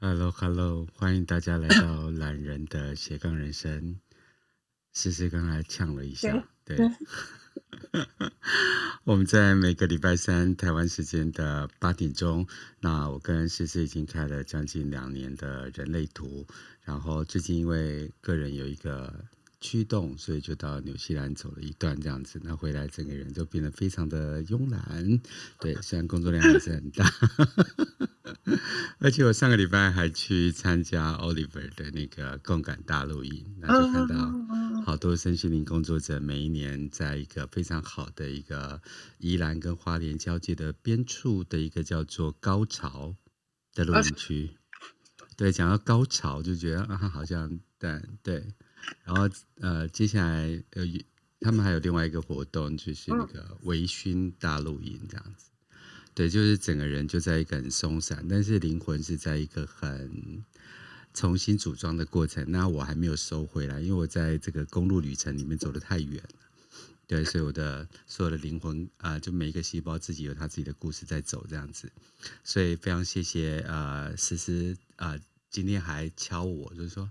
Hello，Hello，欢迎大家来到懒人的斜杠人生。思思刚才呛了一下，对。对 我们在每个礼拜三台湾时间的八点钟，那我跟思思已经开了将近两年的人类图，然后最近因为个人有一个。驱动，所以就到纽西兰走了一段这样子，那回来整个人就变得非常的慵懒。对，虽然工作量还是很大，而且我上个礼拜还去参加 Oliver 的那个共感大露营，那就看到好多身心灵工作者每一年在一个非常好的一个宜兰跟花莲交界的边处的一个叫做高潮的录音区。对，讲到高潮就觉得啊，好像对对。然后呃，接下来呃，他们还有另外一个活动，就是那个微醺大露营这样子。对，就是整个人就在一个很松散，但是灵魂是在一个很重新组装的过程。那我还没有收回来，因为我在这个公路旅程里面走得太远了。对，所以我的所有的灵魂啊、呃，就每一个细胞自己有他自己的故事在走这样子。所以非常谢谢呃，思思啊、呃，今天还敲我，就是说，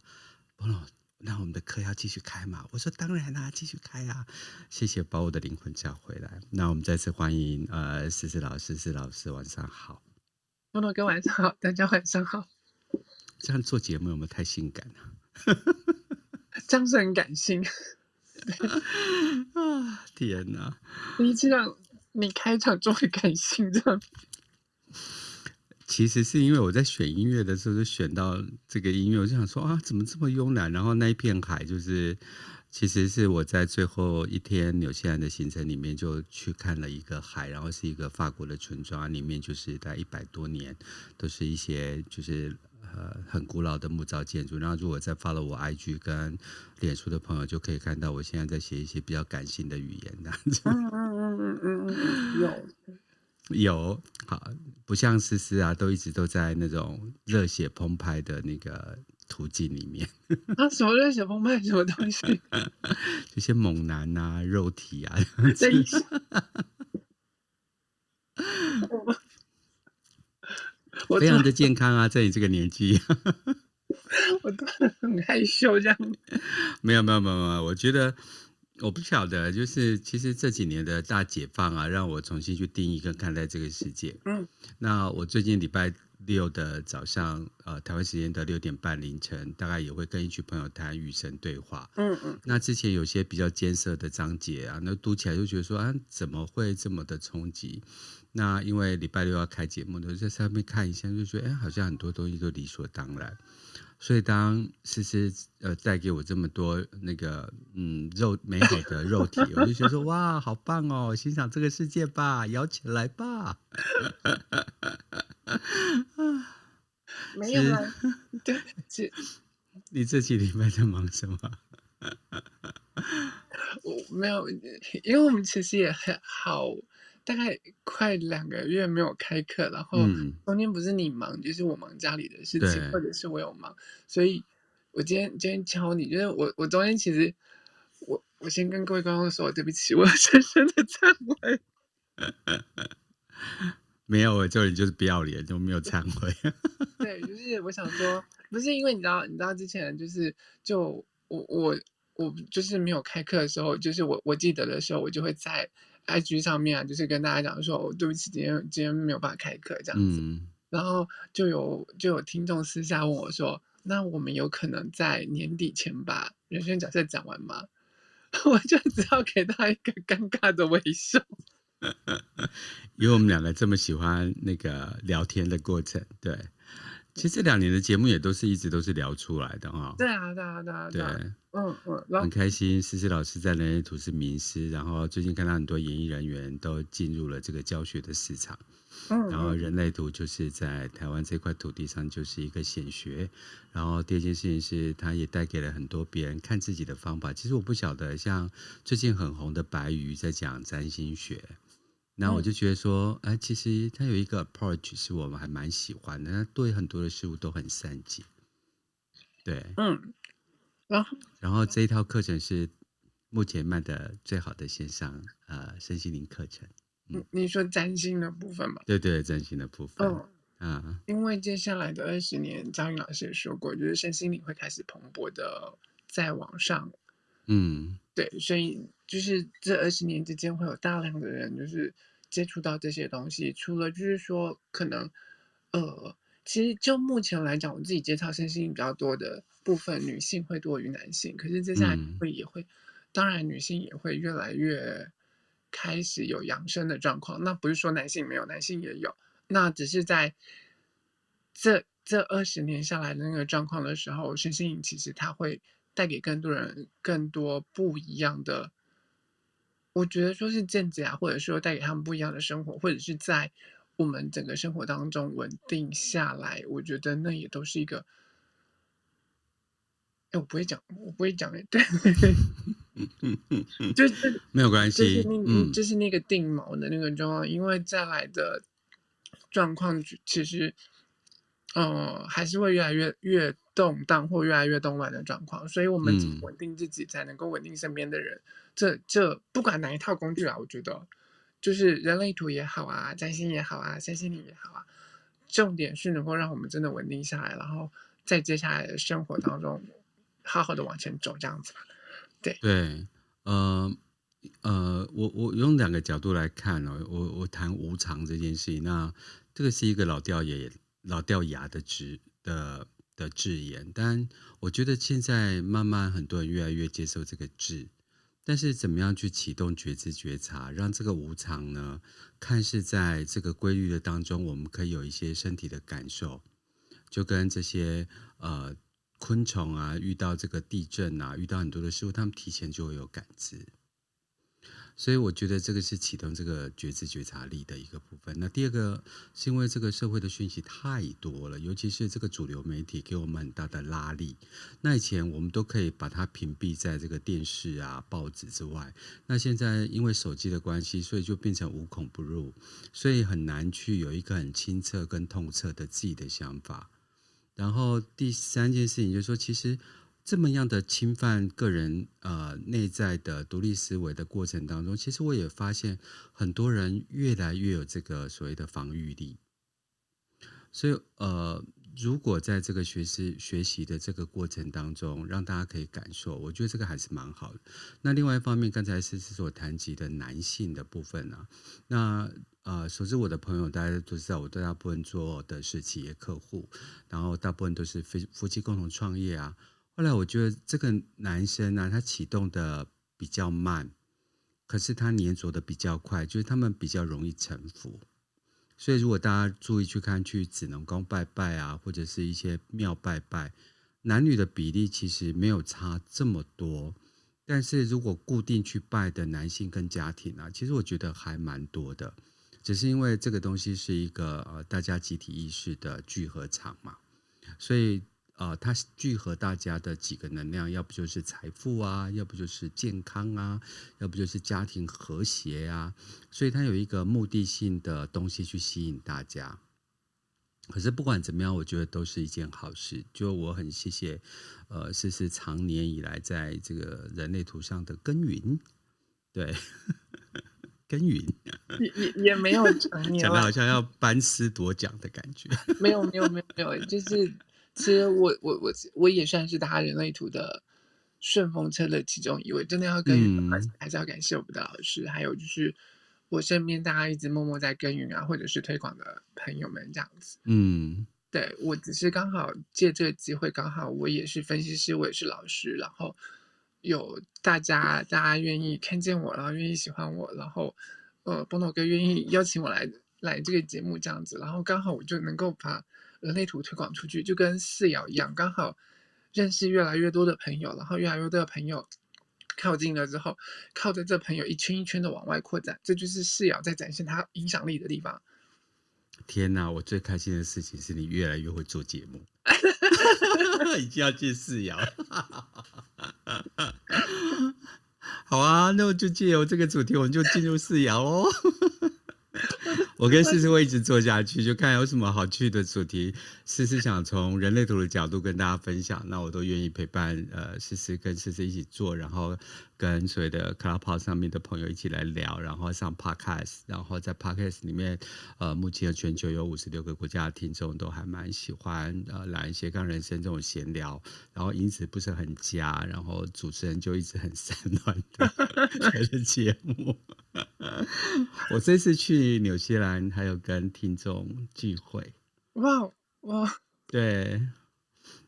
波龙。那我们的课要继续开吗？我说当然啦，继续开啊！谢谢把我的灵魂叫回来。那我们再次欢迎呃，思思老师，思老师晚上好。诺诺哥晚上好，大家晚上好。这样做节目有没有太性感了？这样是很感性。啊天哪！第一次让你开场这么感性，这样。其实是因为我在选音乐的时候就选到这个音乐，我就想说啊，怎么这么慵懒？然后那一片海就是，其实是我在最后一天纽西兰的行程里面就去看了一个海，然后是一个法国的村庄，里面就是在一百多年都是一些就是呃很古老的木造建筑。然后如果在 follow 我 IG 跟脸书的朋友就可以看到，我现在在写一些比较感性的语言这样子。嗯嗯嗯嗯嗯，有。有好，不像思思啊，都一直都在那种热血澎湃的那个途径里面。啊，什么热血澎湃？什么东西？这些猛男啊，肉体啊。等一下，我 非常的健康啊，在你这个年纪。我都很害羞，这样。没有没有没有没有，我觉得。我不晓得，就是其实这几年的大解放啊，让我重新去定义跟看待这个世界。嗯，那我最近礼拜六的早上，呃，台湾时间的六点半凌晨，大概也会跟一群朋友谈与神对话。嗯嗯。那之前有些比较艰涩的章节啊，那读起来就觉得说啊，怎么会这么的冲击？那因为礼拜六要开节目，我就在上面看一下，就觉得哎，好像很多东西都理所当然。所以当诗诗呃带给我这么多那个嗯肉美好的 肉体，我就觉得说哇，好棒哦，欣赏这个世界吧，摇起来吧。没有啊，对，这你这几礼拜在忙什么？我没有，因为我们其实也很好。大概快两个月没有开课，然后中间不是你忙，就是我忙家里的事情，或者是我有忙，所以我今天今天教你，就是我我中间其实我我先跟各位观众说对不起，我 深深的忏悔。没有，我这里就是不要脸，就没有忏悔。对，就是我想说，不是因为你知道，你知道之前就是就我我我就是没有开课的时候，就是我我记得的时候，我就会在。IG 上面啊，就是跟大家讲说，哦，对不起，今天今天没有办法开课这样子，嗯、然后就有就有听众私下问我说，那我们有可能在年底前把人生角色讲完吗？我就只好给他一个尴尬的微笑，因为我们两个这么喜欢那个聊天的过程，对。其实这两年的节目也都是一直都是聊出来的哈。对啊，对啊，对啊。对，嗯嗯，很开心。思思老师在人类图是名师，然后最近看到很多演艺人员都进入了这个教学的市场。嗯。然后人类图就是在台湾这块土地上就是一个显学。然后第二件事情是，它也带给了很多别人看自己的方法。其实我不晓得，像最近很红的白鱼在讲占星学。那我就觉得说，哎、嗯，其实他有一个 approach 是我们还蛮喜欢的，他对很多的事物都很善解。对，嗯，然后，然后这一套课程是目前卖的最好的线上呃身心灵课程。嗯，你说占星的部分吗？对对，占星的部分。嗯，啊，因为接下来的二十年，张宇老师也说过，就是身心灵会开始蓬勃的在网上。嗯，对，所以就是这二十年之间会有大量的人就是接触到这些东西。除了就是说，可能呃，其实就目前来讲，我自己接触身心灵比较多的部分，女性会多于男性。可是接下来会也会，嗯、当然女性也会越来越开始有养生的状况。那不是说男性没有，男性也有。那只是在这这二十年下来的那个状况的时候，身心灵其实它会带给更多人更多不一样的，我觉得说是见解啊，或者说带给他们不一样的生活，或者是在我们整个生活当中稳定下来，我觉得那也都是一个。哎，我不会讲，我不会讲哎，对，就是 没有关系，就是那，嗯，就是那个定锚的那个状况，因为再来的。状况其实，嗯、呃，还是会越来越越动荡或越来越动乱的状况，所以我们稳定自己，才能够稳定身边的人。嗯、这这不管哪一套工具啊，我觉得就是人类图也好啊，占星也好啊，身心灵也好啊，重点是能够让我们真的稳定下来，然后在接下来的生活当中好好的往前走，这样子吧。对对，呃。呃，我我用两个角度来看哦，我我谈无常这件事情，那这个是一个老掉牙老掉牙的职的的字眼，但我觉得现在慢慢很多人越来越接受这个字，但是怎么样去启动觉知觉察，让这个无常呢，看似在这个规律的当中，我们可以有一些身体的感受，就跟这些呃昆虫啊，遇到这个地震啊，遇到很多的事物，他们提前就会有感知。所以我觉得这个是启动这个觉知觉察力的一个部分。那第二个是因为这个社会的讯息太多了，尤其是这个主流媒体给我们很大的拉力。那以前我们都可以把它屏蔽在这个电视啊、报纸之外。那现在因为手机的关系，所以就变成无孔不入，所以很难去有一个很清澈跟透彻的自己的想法。然后第三件事情就是说，其实。这么样的侵犯个人呃内在的独立思维的过程当中，其实我也发现很多人越来越有这个所谓的防御力。所以呃，如果在这个学习学习的这个过程当中，让大家可以感受，我觉得这个还是蛮好的。那另外一方面，刚才是是所谈及的男性的部分啊，那呃，熟知我的朋友大家都知道，我大部分做的是企业客户，然后大部分都是夫夫妻共同创业啊。后来我觉得这个男生呢、啊，他启动的比较慢，可是他粘着的比较快，就是他们比较容易臣服。所以如果大家注意去看，去紫能宫拜拜啊，或者是一些庙拜拜，男女的比例其实没有差这么多。但是如果固定去拜的男性跟家庭啊，其实我觉得还蛮多的。只是因为这个东西是一个呃大家集体意识的聚合场嘛，所以。呃，它聚合大家的几个能量，要不就是财富啊，要不就是健康啊，要不就是家庭和谐啊，所以它有一个目的性的东西去吸引大家。可是不管怎么样，我觉得都是一件好事。就我很谢谢，呃，是是长年以来在这个人类图上的耕耘，对，耕耘也也也没有成年，讲的好像要班师夺奖的感觉。没有没有没有没有，就是。其实我我我我也算是搭人类图的顺风车的其中一位，真的要耕耘，还是还是要感谢我们的老师，嗯、还有就是我身边大家一直默默在耕耘啊，或者是推广的朋友们这样子。嗯，对，我只是刚好借这个机会，刚好我也是分析师，我也是老师，然后有大家大家愿意看见我，然后愿意喜欢我，然后呃，波诺哥愿意邀请我来来这个节目这样子，然后刚好我就能够把。人类图推广出去，就跟四爻一样，刚好认识越来越多的朋友，然后越来越多的朋友靠近了之后，靠着这朋友一圈一圈的往外扩展，这就是四爻在展现它影响力的地方。天哪，我最开心的事情是你越来越会做节目，已经要进四爻。好啊，那我就借由这个主题，我们就进入四爻哦。我跟思思会一直做下去，就看有什么好趣的主题，思思想从人类图的角度跟大家分享，那我都愿意陪伴。呃，思思跟思思一起做，然后跟所有的 Clubhouse 上面的朋友一起来聊，然后上 Podcast，然后在 Podcast 里面，呃，目前全球有五十六个国家的听众都还蛮喜欢呃来斜杠人生这种闲聊，然后因此不是很佳，然后主持人就一直很散乱的的 节目。我这次去纽西兰，还有跟听众聚会。哇哇！对，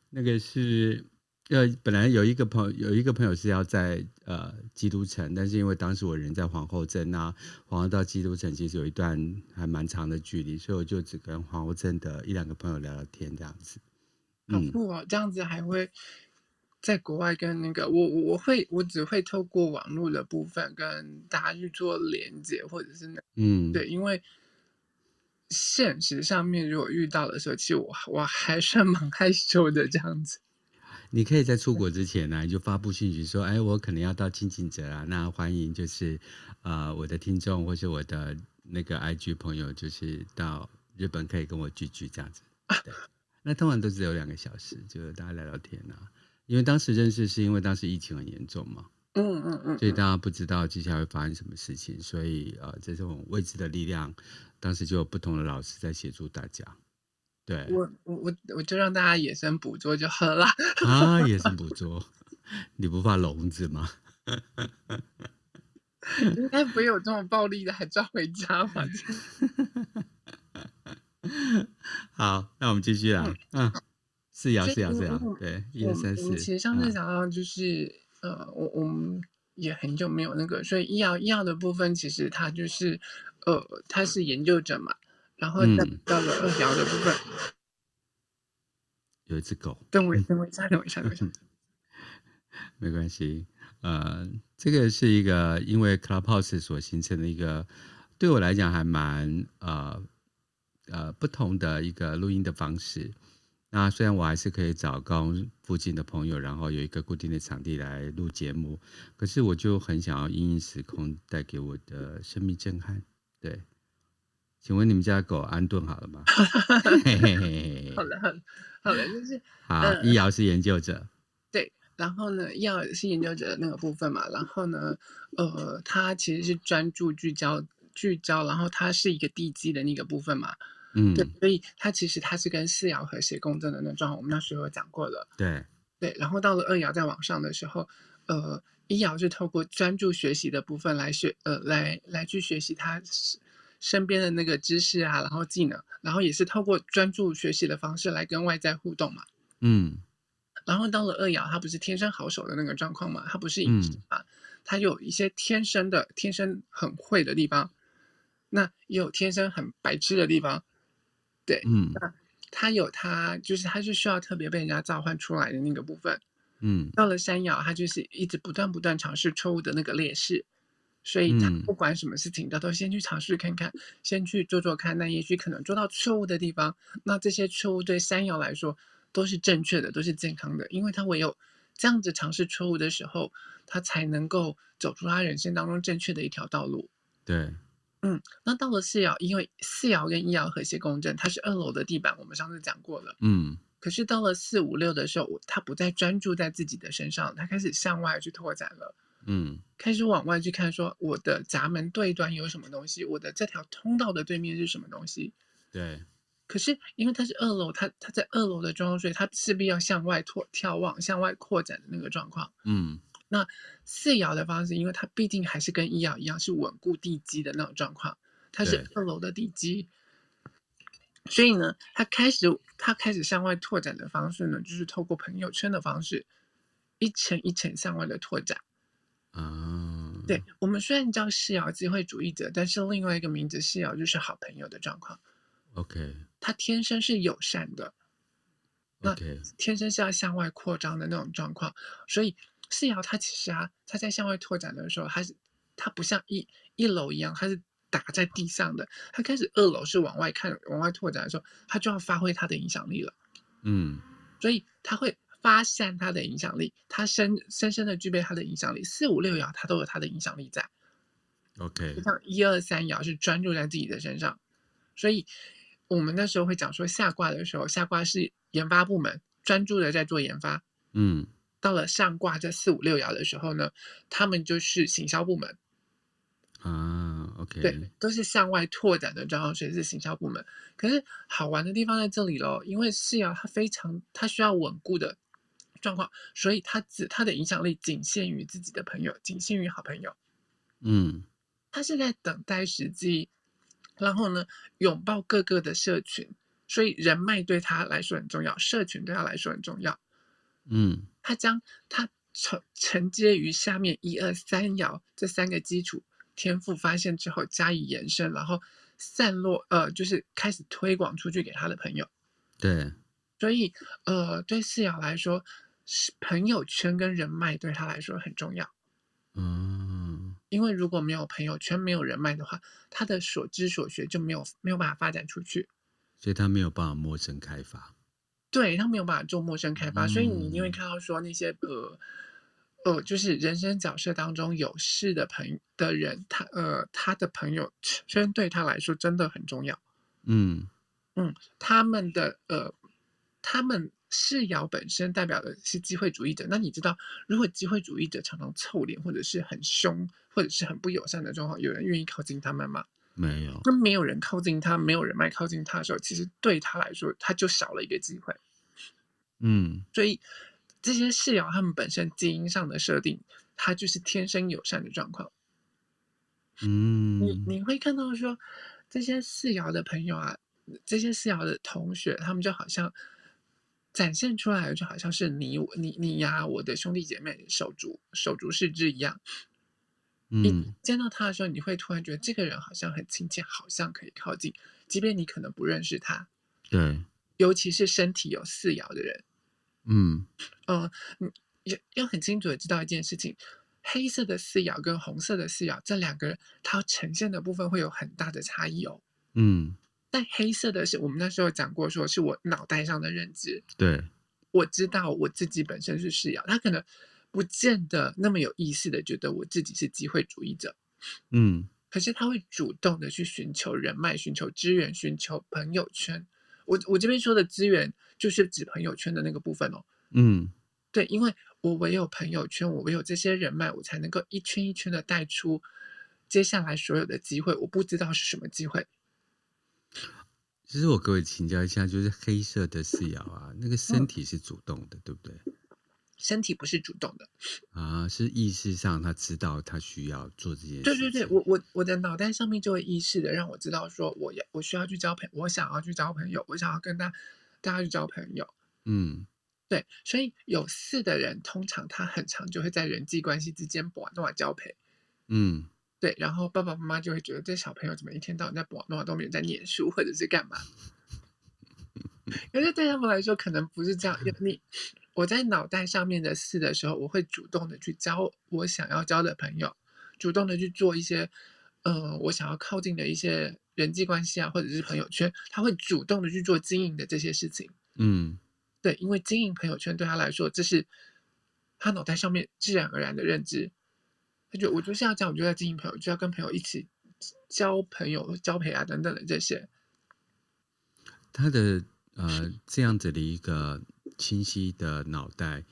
那个是呃，本来有一个朋友有一个朋友是要在呃基督城，但是因为当时我人在皇后镇，那皇后到基督城其实有一段还蛮长的距离，所以我就只跟皇后镇的一两个朋友聊聊天这样子。好酷哦！这样子还会。在国外跟那个我我会我只会透过网络的部分跟大家去做连接，或者是那嗯对，因为现实上面如果遇到的时候，其实我我还算蛮害羞的这样子。你可以在出国之前呢、就发布信息说，哎，我可能要到轻井泽啊，那欢迎就是呃我的听众或是我的那个 IG 朋友，就是到日本可以跟我聚聚这样子。对，那通常都只有两个小时，就大家聊聊天啊。因为当时认识是因为当时疫情很严重嘛，嗯嗯嗯，所以大家不知道接下来会发生什么事情，所以呃，这种未知的力量，当时就有不同的老师在协助大家。对，我我我我就让大家野生捕捉就好了。啊，野生捕捉，你不怕笼子吗？应该不会有这么暴力的，还抓回家吧？好，那我们继续啊，嗯。四爻，四爻，四爻，嗯、对，一二三四。其实上次讲到就是，嗯、呃，我我们也很久没有那个，所以医药医药的部分，其实它就是，呃，它是研究者嘛，然后再到了二爻的部分，嗯、有一只狗。等我，等我一下，等我一下，等我一下。没关系，呃，这个是一个因为 Clubhouse 所形成的一个，对我来讲还蛮呃呃不同的一个录音的方式。那虽然我还是可以找高雄附近的朋友，然后有一个固定的场地来录节目，可是我就很想要因应时空带给我的生命震撼。对，请问你们家的狗安顿好了吗？好了，好了，好了，就是好。一爻是研究者，对，然后呢，易遥是研究者的那个部分嘛，然后呢，呃，他其实是专注聚焦聚焦，然后他是一个地基的那个部分嘛。嗯，对，所以它其实它是跟四爻和谐共振的那状况，我们那时候有讲过了。对对，然后到了二爻再往上的时候，呃，一爻是透过专注学习的部分来学，呃，来来去学习他身边的那个知识啊，然后技能，然后也是透过专注学习的方式来跟外在互动嘛。嗯，然后到了二爻，他不是天生好手的那个状况嘛，他不是隐士嘛，他、嗯、有一些天生的天生很会的地方，那也有天生很白痴的地方。对，嗯，那他有他，就是他是需要特别被人家召唤出来的那个部分，嗯，到了三爻，他就是一直不断不断尝试错误的那个劣势，所以他不管什么事情，他都先去尝试看看，先去做做看，那也许可能做到错误的地方，那这些错误对三爻来说都是正确的，都是健康的，因为他唯有这样子尝试错误的时候，他才能够走出他人生当中正确的一条道路。对。嗯，那到了四爻，因为四爻跟一爻和谐共振，它是二楼的地板，我们上次讲过了。嗯，可是到了四五六的时候，他不再专注在自己的身上，他开始向外去拓展了。嗯，开始往外去看，说我的闸门对端有什么东西，我的这条通道的对面是什么东西。对。可是因为它是二楼，它它在二楼的状况，所以它势必要向外拓眺望、向外扩展的那个状况。嗯。那四爻的方式，因为它毕竟还是跟一爻一样，是稳固地基的那种状况，它是二楼的地基，所以呢，它开始它开始向外拓展的方式呢，就是透过朋友圈的方式，一层一层向外的拓展。啊，对，我们虽然叫四爻机会主义者，但是另外一个名字四爻就是好朋友的状况。OK，他天生是友善的那天生是要向外扩张的那种状况，所以。四爻它其实啊，它在向外拓展的时候，它是它不像一一楼一样，它是打在地上的。它开始二楼是往外看、往外拓展的时候，它就要发挥它的影响力了。嗯，所以它会发散它的影响力，它深深深的具备它的影响力。四五六爻它都有它的影响力在。OK，就像一二三爻是专注在自己的身上，所以我们那时候会讲说下卦的时候，下卦是研发部门专注的在做研发。嗯，到了上卦这四五六爻的时候呢，他们就是行销部门。啊，OK，对，都是向外拓展的状况，所以是行销部门。可是好玩的地方在这里喽，因为四爻它非常，它需要稳固的状况，所以它只它的影响力仅限于自己的朋友，仅限于好朋友。嗯，他是在等待时机，然后呢，拥抱各个的社群，所以人脉对他来说很重要，社群对他来说很重要。嗯，他将他承承接于下面一二三爻这三个基础。天赋发现之后加以延伸，然后散落，呃，就是开始推广出去给他的朋友。对，所以，呃，对四爻来说，是朋友圈跟人脉对他来说很重要。嗯，因为如果没有朋友圈，没有人脉的话，他的所知所学就没有没有办法发展出去，所以他没有办法陌生开发。对，他没有办法做陌生开发，嗯，所以你一定会看到说那些呃。呃，就是人生角色当中有事的朋友的人，他呃，他的朋友圈对他来说真的很重要。嗯嗯，他们的呃，他们四爻本身代表的是机会主义者。那你知道，如果机会主义者常常臭脸，或者是很凶，或者是很不友善的状况，有人愿意靠近他们吗？没有。那没有人靠近他，没有人脉靠近他的时候，其实对他来说，他就少了一个机会。嗯，所以。这些四爻他们本身基因上的设定，他就是天生友善的状况。嗯，你你会看到说，这些四爻的朋友啊，这些四爻的同学，他们就好像展现出来的，就好像是你我你你呀，我的兄弟姐妹手足手足是之一样。嗯，你见到他的时候，你会突然觉得这个人好像很亲切，好像可以靠近，即便你可能不认识他。对，尤其是身体有四爻的人。嗯嗯，你要要很清楚的知道一件事情，黑色的四爻跟红色的四爻这两个人，它呈现的部分会有很大的差异哦。嗯，但黑色的是我们那时候讲过，说是我脑袋上的认知，对，我知道我自己本身是四爻，他可能不见得那么有意识的觉得我自己是机会主义者，嗯，可是他会主动的去寻求人脉、寻求资源、寻求朋友圈。我我这边说的资源，就是指朋友圈的那个部分哦。嗯，对，因为我唯有朋友圈，我唯有这些人脉，我才能够一圈一圈的带出接下来所有的机会。我不知道是什么机会。其实我各位请教一下，就是黑色的四爻啊，那个身体是主动的，嗯、对不对？身体不是主动的啊，是意识上他知道他需要做这件事。对对对，我我我的脑袋上面就会意识的让我知道说，我要我需要去交朋友，我想要去交朋友，我想要跟他大家去交朋友。嗯，对，所以有四的人通常他很常就会在人际关系之间不断交配。嗯，对，然后爸爸妈妈就会觉得这小朋友怎么一天到晚在不断都没有在念书或者是干嘛？可是对他们来说可能不是这样，你。我在脑袋上面的事的时候，我会主动的去交我想要交的朋友，主动的去做一些，呃，我想要靠近的一些人际关系啊，或者是朋友圈，他会主动的去做经营的这些事情。嗯，对，因为经营朋友圈对他来说，这是他脑袋上面自然而然的认知。他就我就是要这样，我就要经营朋友，就要跟朋友一起交朋友、交陪啊等等的这些。他的呃这样子的一个。清晰的脑袋，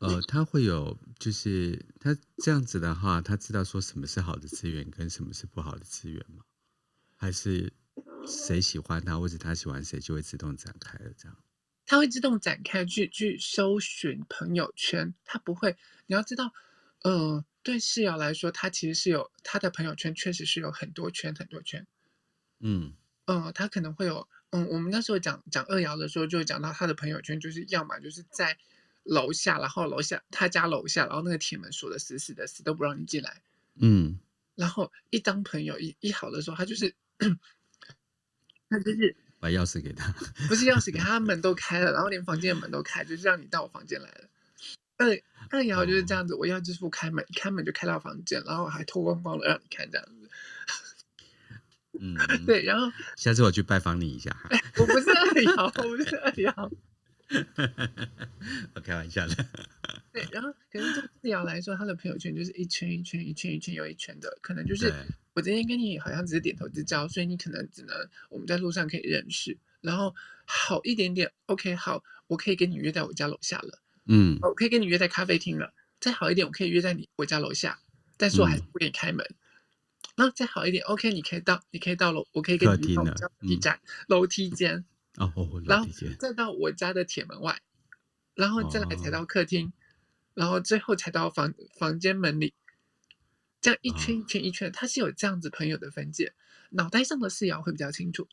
呃，他会有，就是他这样子的话，他知道说什么是好的资源，跟什么是不好的资源吗？还是谁喜欢他，或者他喜欢谁，就会自动展开了这样？他会自动展开去去搜寻朋友圈，他不会。你要知道，嗯、呃，对四爻来说，他其实是有他的朋友圈，确实是有很多圈很多圈。嗯嗯、呃，他可能会有。嗯，我们那时候讲讲二瑶的时候，就讲到他的朋友圈，就是要么就是在楼下，然后楼下他家楼下，然后那个铁门锁的死死的，死都不让你进来。嗯，然后一当朋友一一好的时候，他就是他就是把钥匙给他，不是钥匙给他，门 都开了，然后连房间的门都开，就是让你到我房间来了。二二瑶就是这样子，哦、我要支付开门，一开门就开到房间，然后还脱光光的让你看这样子。嗯，对，然后下次我去拜访你一下哈。我不是二瑶，我不是二爻，我 开玩笑的。对，然后可是对四爻来说，他的朋友圈就是一圈一圈一圈一圈又一圈的，可能就是我今天跟你好像只是点头之交，所以你可能只能我们在路上可以认识，然后好一点点，OK，好，我可以跟你约在我家楼下了，嗯，我可以跟你约在咖啡厅了，再好一点，我可以约在你我家楼下，但是我还是不给你开门。嗯然后再好一点，OK，你可以到，你可以到楼，我可以跟你到楼梯站、楼梯间，哦，然后再到我家的铁门外，然后再来才到客厅，哦、然后最后才到房房间门里，这样一圈一圈一圈，它是有这样子朋友的分界，脑袋上的视野会比较清楚。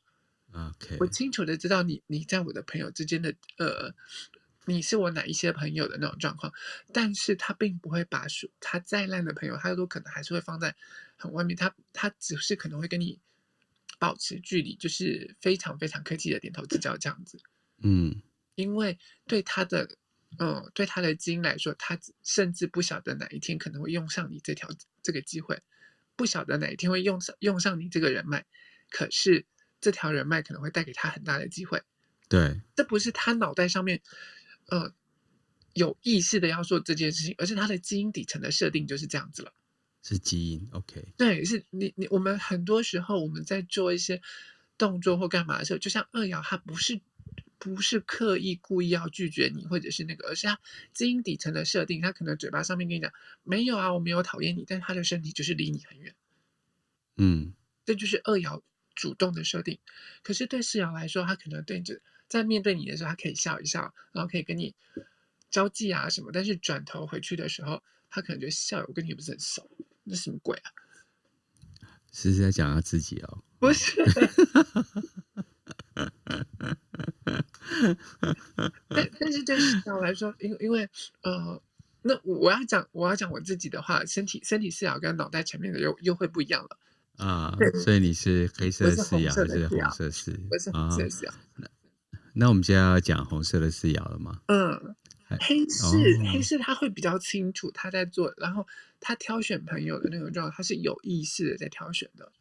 OK，我清楚的知道你你在我的朋友之间的呃。你是我哪一些朋友的那种状况，但是他并不会把说他再烂的朋友，他都可能还是会放在很外面，他他只是可能会跟你保持距离，就是非常非常客气的点头之交这样子。嗯，因为对他的，嗯，对他的基因来说，他甚至不晓得哪一天可能会用上你这条这个机会，不晓得哪一天会用上用上你这个人脉，可是这条人脉可能会带给他很大的机会。对，这不是他脑袋上面。呃，有意识的要做这件事情，而是他的基因底层的设定就是这样子了。是基因，OK？对，是你你我们很多时候我们在做一些动作或干嘛的时候，就像二爻，他不是不是刻意故意要拒绝你，或者是那个，而是他基因底层的设定，他可能嘴巴上面跟你讲没有啊，我没有讨厌你，但是他的身体就是离你很远。嗯，这就是二爻主动的设定。可是对四爻来说，他可能对着。在面对你的时候，他可以笑一笑，然后可以跟你交际啊什么。但是转头回去的时候，他可能觉得笑，我跟你不是很熟，那什么鬼啊？是在讲他自己哦？不是。但但是对四爻来说，因因为呃，那我要讲我要讲我自己的话，身体身体视角跟脑袋前面的又又会不一样了啊。所以你是黑色视角还是红色四？不是红色四爻。那我们现在要讲红色的视角了吗？嗯，黑市、哦、黑市他会比较清楚他在做，然后他挑选朋友的那种状态，他是有意识的在挑选的。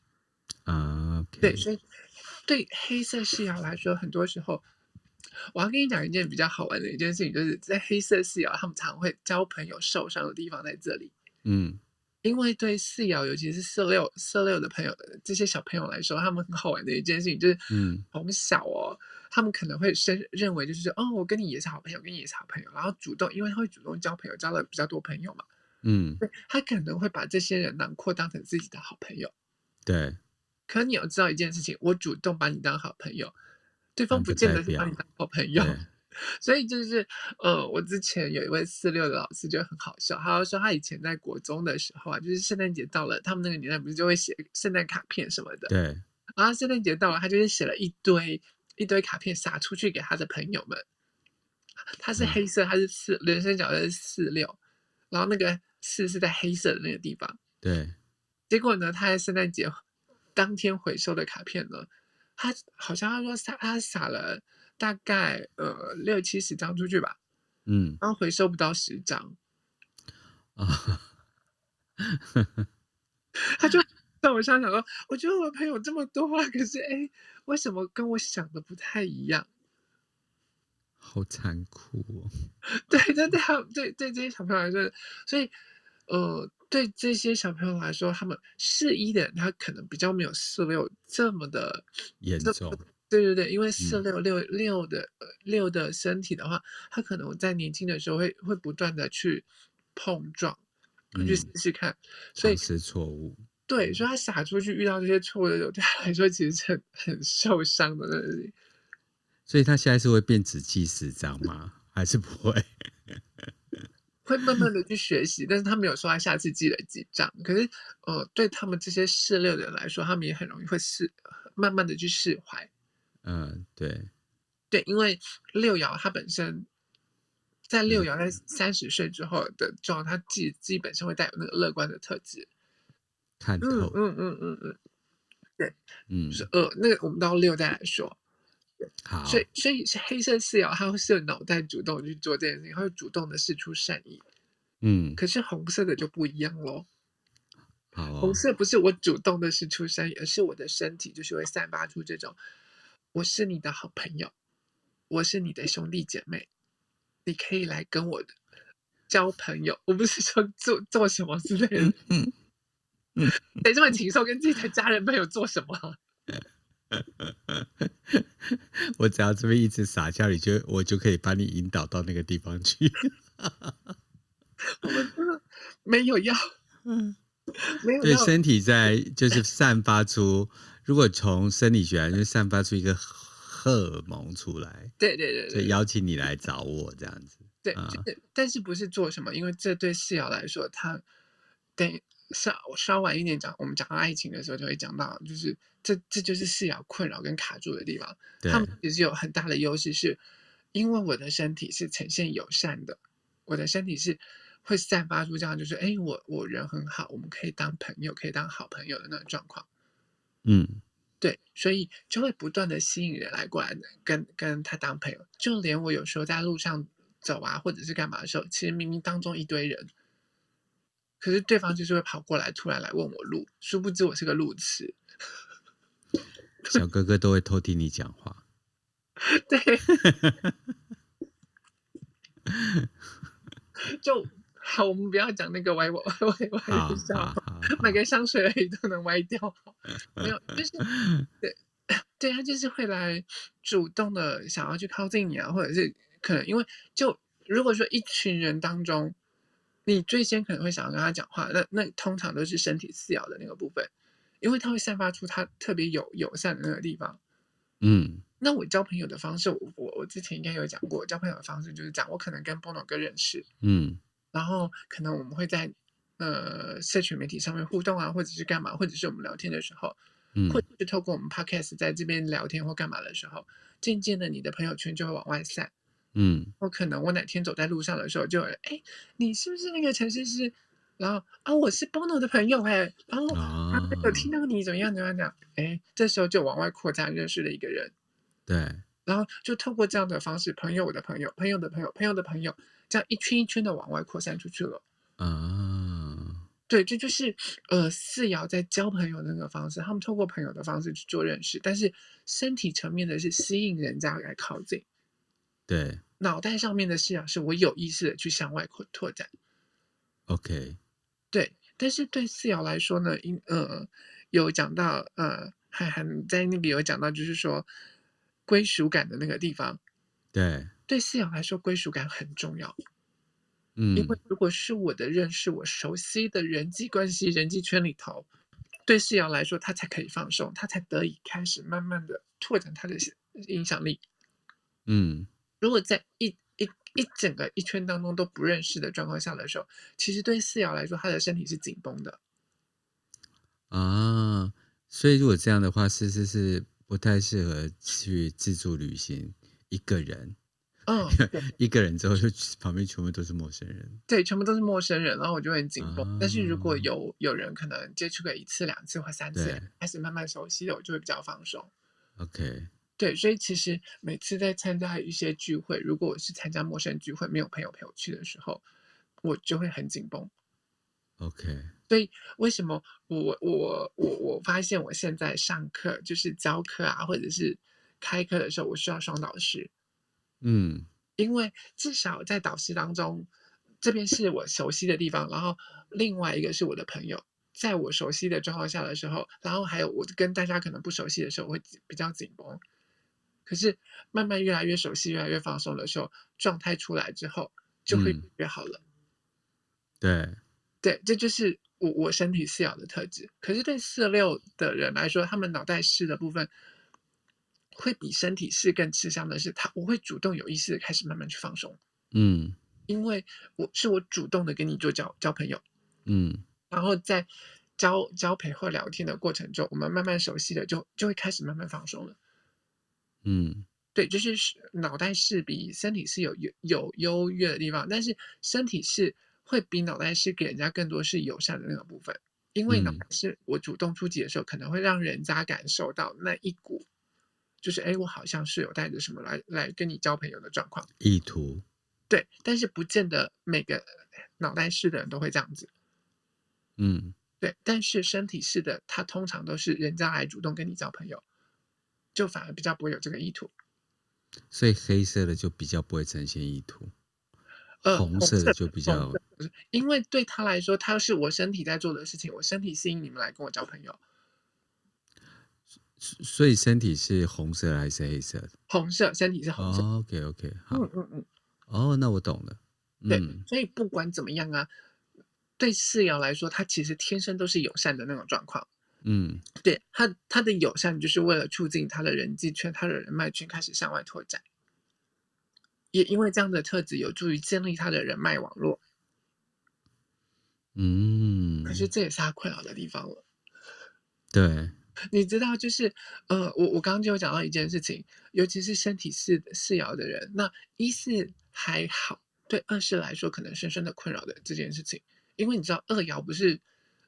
啊，okay、对，所以对黑色视角来说，很多时候我要跟你讲一件比较好玩的一件事情，就是在黑色系啊，他们常会交朋友受伤的地方在这里。嗯，因为对四爻，尤其是四六四六的朋友的这些小朋友来说，他们很好玩的一件事情就是，嗯，从小哦。他们可能会深认为，就是说，哦，我跟你也是好朋友，跟你也是好朋友，然后主动，因为他会主动交朋友，交了比较多朋友嘛，嗯，对，他可能会把这些人囊括当成自己的好朋友，对。可你要知道一件事情，我主动把你当好朋友，对方不见得是把你当好朋友，所以就是，呃，我之前有一位四六的老师就很好笑，他说他以前在国中的时候啊，就是圣诞节到了，他们那个年代不是就会写圣诞卡片什么的，对，然后圣诞节到了，他就是写了一堆。一堆卡片撒出去给他的朋友们，他是黑色，他是四人生角色是四六，然后那个四是在黑色的那个地方。对，结果呢，他在圣诞节当天回收的卡片呢，他好像他说撒他撒了大概呃六七十张出去吧，嗯，然后回收不到十张，啊，他就。在我想想说，我觉得我的朋友这么多啊，可是哎，为什么跟我想的不太一样？好残酷哦！对，对，对，对，对这些小朋友来说，所以呃，对这些小朋友来说，他们四一的人，他可能比较没有四六这么的严重。对对对，因为四六六六的六的身体的话，他可能在年轻的时候会会不断的去碰撞，去试试看，所以是错误。对，所以他撒出去遇到这些错的时候，对他来说其实是很很受伤的那里。所以他现在是会变只记十张吗？还是不会？会慢慢的去学习，但是他没有说他下次记了几张。可是，呃，对他们这些四六的人来说，他们也很容易会释，慢慢的去释怀。嗯，对，对，因为六爻它本身在六爻在三十岁之后的状态，他自己自己本身会带有那个乐观的特质。看透，嗯嗯嗯嗯嗯，对，嗯，就是呃，那个我们到六再来说。好，所以所以是黑色四爻，它会是有脑袋主动去做这件事情，它会主动的释出善意。嗯，可是红色的就不一样喽。好、哦，红色不是我主动的释出善意，而是我的身体就是会散发出这种，我是你的好朋友，我是你的兄弟姐妹，你可以来跟我交朋友。我不是说做做什么之类的。嗯嗯。谁这么禽兽，跟自己的家人朋友做什么？我只要这么一直撒娇，你就我就可以把你引导到那个地方去。我们真的没有要，嗯，没有。对，身体在就是散发出，如果从生理学来，就散发出一个荷尔蒙出来。对对对，就邀请你来找我这样子。对，但是不是做什么？因为这对四瑶来说，他等稍稍晚一点讲，我们讲到爱情的时候就会讲到，就是这这就是四瑶困扰跟卡住的地方。他们其实有很大的优势，是因为我的身体是呈现友善的，我的身体是会散发出这样，就是哎，我我人很好，我们可以当朋友，可以当好朋友的那种状况。嗯，对，所以就会不断的吸引人来过来跟跟他当朋友，就连我有时候在路上。走啊，或者是干嘛的时候，其实明明当中一堆人，可是对方就是会跑过来，突然来问我路，殊不知我是个路痴。小哥哥都会偷听你讲话。对。就好，我们不要讲那个歪歪歪歪的笑话，买个香水而已都能歪掉。没有，就是 对对，他就是会来主动的想要去靠近你啊，或者是。可能因为就如果说一群人当中，你最先可能会想要跟他讲话，那那通常都是身体次要的那个部分，因为他会散发出他特别友友善的那个地方。嗯，那我交朋友的方式，我我我之前应该有讲过，交朋友的方式就是讲，我可能跟 Bono 哥认识，嗯，然后可能我们会在呃社群媒体上面互动啊，或者是干嘛，或者是我们聊天的时候，嗯，或者是透过我们 Podcast 在这边聊天或干嘛的时候，渐渐的你的朋友圈就会往外散。嗯，我可能我哪天走在路上的时候，就哎，你是不是那个陈诗诗？然后啊，我是 Bono 的朋友哎，然后啊，有听到你怎么样怎么样讲？哎，这时候就往外扩张认识了一个人，对，然后就透过这样的方式，朋友的朋友，朋友的朋友，朋友的朋友，这样一圈一圈的往外扩散出去了。啊，对，这就是呃四爻在交朋友的那个方式，他们透过朋友的方式去做认识，但是身体层面的是吸引人家来靠近。对，脑袋上面的视角是我有意识的去向外扩拓展。OK，对，但是对四爻来说呢，因呃有讲到呃，还还在那里有讲到，就是说归属感的那个地方。对，对四爻来说，归属感很重要。嗯，因为如果是我的认识，我熟悉的人际关系、人际圈里头，对四爻来说，他才可以放松，他才得以开始慢慢的拓展他的影响力。嗯。如果在一一一整个一圈当中都不认识的状况下的时候，其实对四瑶来说，他的身体是紧绷的啊。所以如果这样的话，是是是不太适合去自助旅行，一个人。嗯，一个人之后就旁边全部都是陌生人。对，全部都是陌生人，然后我就很紧绷。啊、但是如果有有人可能接触个一次、两次或三次，对开始慢慢熟悉了，我就会比较放松。OK。对，所以其实每次在参加一些聚会，如果我是参加陌生聚会，没有朋友陪我去的时候，我就会很紧绷。OK。所以为什么我我我我发现我现在上课就是教课啊，或者是开课的时候，我需要双导师。嗯，因为至少在导师当中，这边是我熟悉的地方，然后另外一个是我的朋友，在我熟悉的状况下的时候，然后还有我跟大家可能不熟悉的时候，我会比较紧绷。可是慢慢越来越熟悉，越来越放松的时候，状态出来之后就会越好了。嗯、对，对，这就是我我身体四爻的特质。可是对四六的人来说，他们脑袋四的部分会比身体是更吃香的是，他我会主动有意识的开始慢慢去放松。嗯，因为我是我主动的跟你做交交朋友。嗯，然后在交交陪或聊天的过程中，我们慢慢熟悉的就就会开始慢慢放松了。嗯，对，就是脑袋是比身体是有有有优越的地方，但是身体是会比脑袋是给人家更多是友善的那个部分，因为脑袋是我主动出击的时候，可能会让人家感受到那一股，就是哎，我好像是有带着什么来来跟你交朋友的状况意图，对，但是不见得每个脑袋式的人都会这样子，嗯，对，但是身体式的，他通常都是人家来主动跟你交朋友。就反而比较不会有这个意图，所以黑色的就比较不会呈现意图，呃、红色的就比较，因为对他来说，他是我身体在做的事情，我身体吸引你们来跟我交朋友。所以身体是红色还是黑色的？红色，身体是红色。Oh, OK OK，好，嗯嗯嗯。哦，oh, 那我懂了。对，嗯、所以不管怎么样啊，对四爻来说，他其实天生都是友善的那种状况。嗯，对他，他的友善就是为了促进他的人际圈、他的人脉圈开始向外拓展。也因为这样的特质有助于建立他的人脉网络。嗯，可是这也是他困扰的地方了。对，你知道，就是呃，我我刚刚就有讲到一件事情，尤其是身体四四爻的人，那一四还好，对二四来说可能深深的困扰的这件事情，因为你知道二爻不是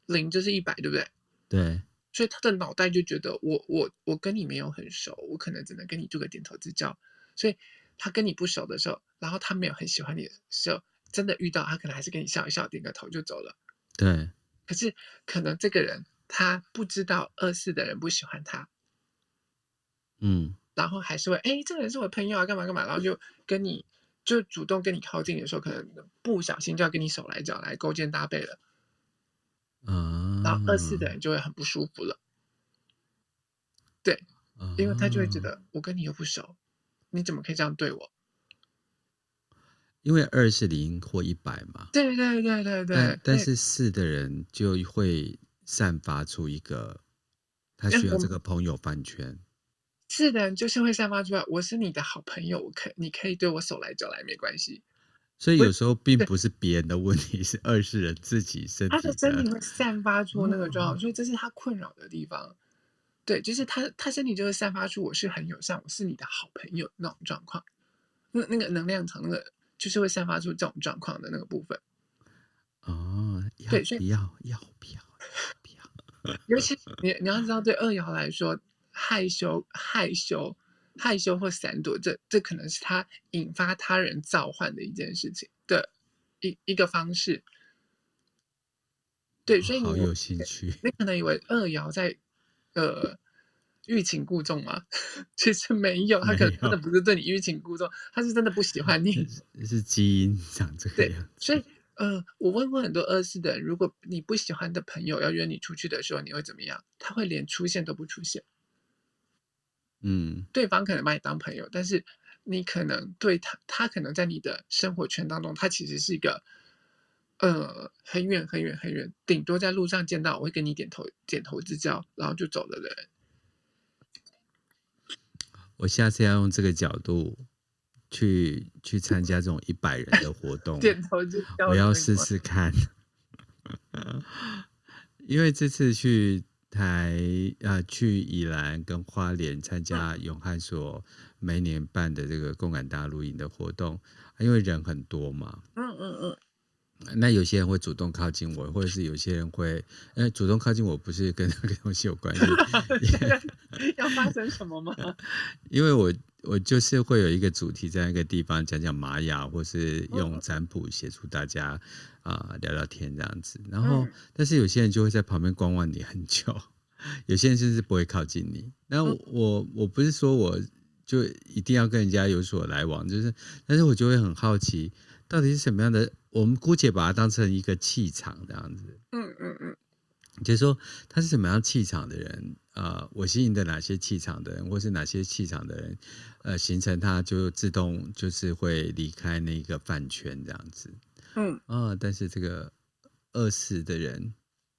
零就是一百，对不对？对，所以他的脑袋就觉得我我我跟你没有很熟，我可能只能跟你做个点头之交，所以。他跟你不熟的时候，然后他没有很喜欢你的时候，真的遇到他可能还是跟你笑一笑，点个头就走了。对。可是可能这个人他不知道二四的人不喜欢他，嗯，然后还是会哎，这个人是我朋友啊，干嘛干嘛，然后就跟你就主动跟你靠近的时候，可能不小心就要跟你手来脚来勾肩搭背了。嗯。然后二四的人就会很不舒服了。对，因为他就会觉得我跟你又不熟。你怎么可以这样对我？因为二是零或一百嘛。对对对对对。但但是四的人就会散发出一个，他需要这个朋友饭圈。是的就是会散发出来，我是你的好朋友，我可你可以对我手来脚来没关系。所以有时候并不是别人的问题，是二是人自己身体。他的身体会散发出那个状况，所以这是他困扰的地方。对，就是他，他身体就会散发出我是很友善，我是你的好朋友那种状况。那那个能量场，那个就是会散发出这种状况的那个部分。哦，对，所以要要不要不要？尤其你你要知道，对二爻来说，害羞害羞害羞或闪躲，这这可能是他引发他人召唤的一件事情的一一个方式。对，所以你好有兴趣。你可能以为二爻在。呃，欲擒故纵吗？其实没有，他可能真的不是对你欲擒故纵，他是真的不喜欢你。是，是基因长这个样子。所以，呃，我问过很多二四的人，如果你不喜欢的朋友要约你出去的时候，你会怎么样？他会连出现都不出现。嗯，对方可能把你当朋友，但是你可能对他，他可能在你的生活圈当中，他其实是一个。呃，很远很远很远，顶多在路上见到，我会跟你点头点头之交，然后就走了的人。我下次要用这个角度去去参加这种一百人的活动，点头就好，我要试试看。因为这次去台啊去宜兰跟花莲参加永汉所每年办的这个共感大录音的活动，因为人很多嘛。嗯嗯嗯。那有些人会主动靠近我，或者是有些人会，呃，主动靠近我不是跟 那个东西有关系。要发生什么吗？因为我我就是会有一个主题在一个地方讲讲玛雅，或是用占卜协助大家啊、呃、聊聊天这样子。然后，嗯、但是有些人就会在旁边观望你很久，有些人甚至不会靠近你。那我、嗯、我我不是说我就一定要跟人家有所来往，就是，但是我就会很好奇。到底是什么样的？我们姑且把它当成一个气场这样子。嗯嗯嗯，就是说他是什么样气场的人啊、呃？我吸引的哪些气场的人，或是哪些气场的人，呃，形成他就自动就是会离开那个饭圈这样子。嗯啊、哦，但是这个二四的人，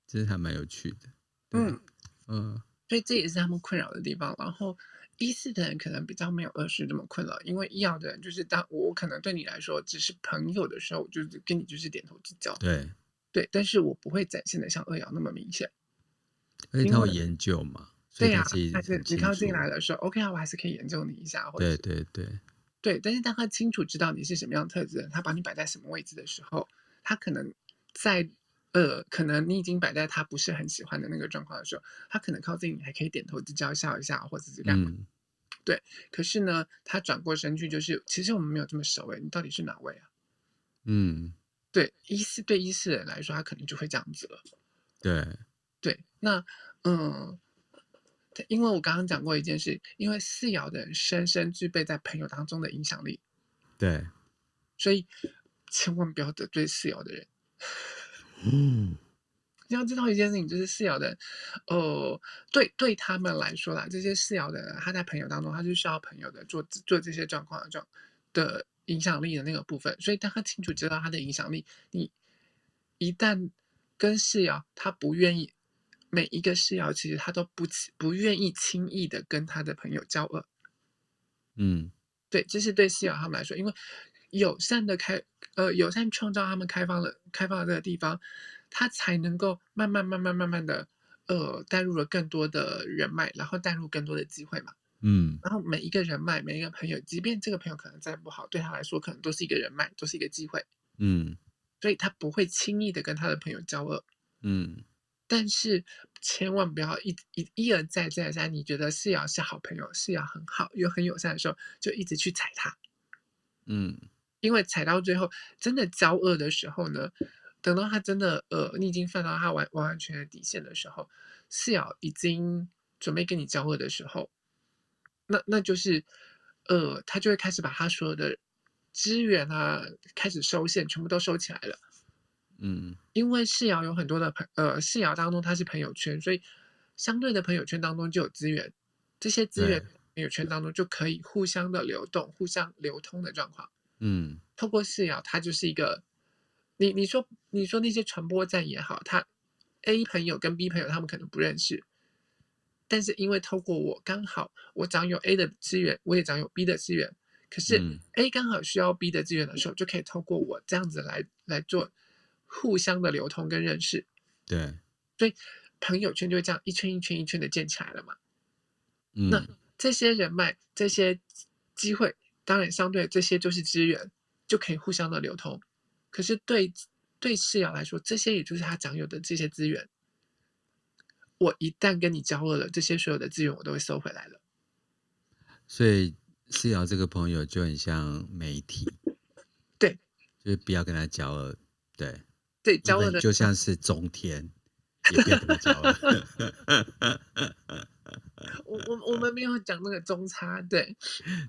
其实还蛮有趣的。嗯嗯，所以这也是他们困扰的地方。然后。一四的人可能比较没有二四这么困扰，因为一爻的人就是当我可能对你来说只是朋友的时候，就是跟你就是点头之交，对对，但是我不会展现的像二爻那么明显。而且他有研究嘛，对呀，但是你靠近来的时候，OK 啊，我还是可以研究你一下，或者对对对对，但是当他清楚知道你是什么样的特质，他把你摆在什么位置的时候，他可能在。呃，可能你已经摆在他不是很喜欢的那个状况的时候，他可能靠近你还可以点头之交笑一下，或者是干嘛？嗯、对。可是呢，他转过身去，就是其实我们没有这么熟诶，你到底是哪位啊？嗯，对，一四对一四人来说，他可能就会这样子了。对对，那嗯，因为我刚刚讲过一件事，因为四爻的人深深具备在朋友当中的影响力。对，所以千万不要得罪四爻的人。嗯，你要知道一件事情，就是四爻的，呃，对对他们来说啦，这些四爻的人，他在朋友当中，他就需要朋友的做做这些状况的状的影响力的那个部分，所以当他清楚知道他的影响力，你一旦跟四爻，他不愿意，每一个四爻其实他都不不愿意轻易的跟他的朋友交恶，嗯，对，这是对四爻他们来说，因为。友善的开，呃，友善创造他们开放了开放的这个地方，他才能够慢慢慢慢慢慢的，呃，带入了更多的人脉，然后带入更多的机会嘛。嗯，然后每一个人脉，每一个朋友，即便这个朋友可能再不好，对他来说可能都是一个人脉，都是一个机会。嗯，所以他不会轻易的跟他的朋友交恶。嗯，但是千万不要一一一而再再而三，你觉得四爻是好朋友，四爻很好又很友善的时候，就一直去踩他。嗯。因为踩到最后，真的交恶的时候呢，等到他真的呃，你已经犯到他完完完全全底线的时候，四爻已经准备跟你交恶的时候，那那就是呃，他就会开始把他所有的资源啊，开始收线，全部都收起来了。嗯，因为四爻有很多的朋呃，四爻当中他是朋友圈，所以相对的朋友圈当中就有资源，这些资源朋友圈当中就可以互相的流动、互相流通的状况。嗯，透过四爻，它就是一个，你你说你说那些传播站也好，他 A 朋友跟 B 朋友他们可能不认识，但是因为透过我刚好我掌有 A 的资源，我也掌有 B 的资源，可是 A 刚好需要 B 的资源的时候，就可以透过我这样子来来做互相的流通跟认识。对，所以朋友圈就会这样一圈一圈一圈的建起来了嘛。嗯，那这些人脉，这些机会。当然，相对这些就是资源，就可以互相的流通。可是对对世瑶来说，这些也就是他掌有的这些资源。我一旦跟你交恶了，这些所有的资源我都会收回来了。所以世瑶这个朋友就很像媒体，对，就是不要跟他交恶，对，对，交恶的就像是中天，也不要跟他交恶。我我我们没有讲那个中差，对，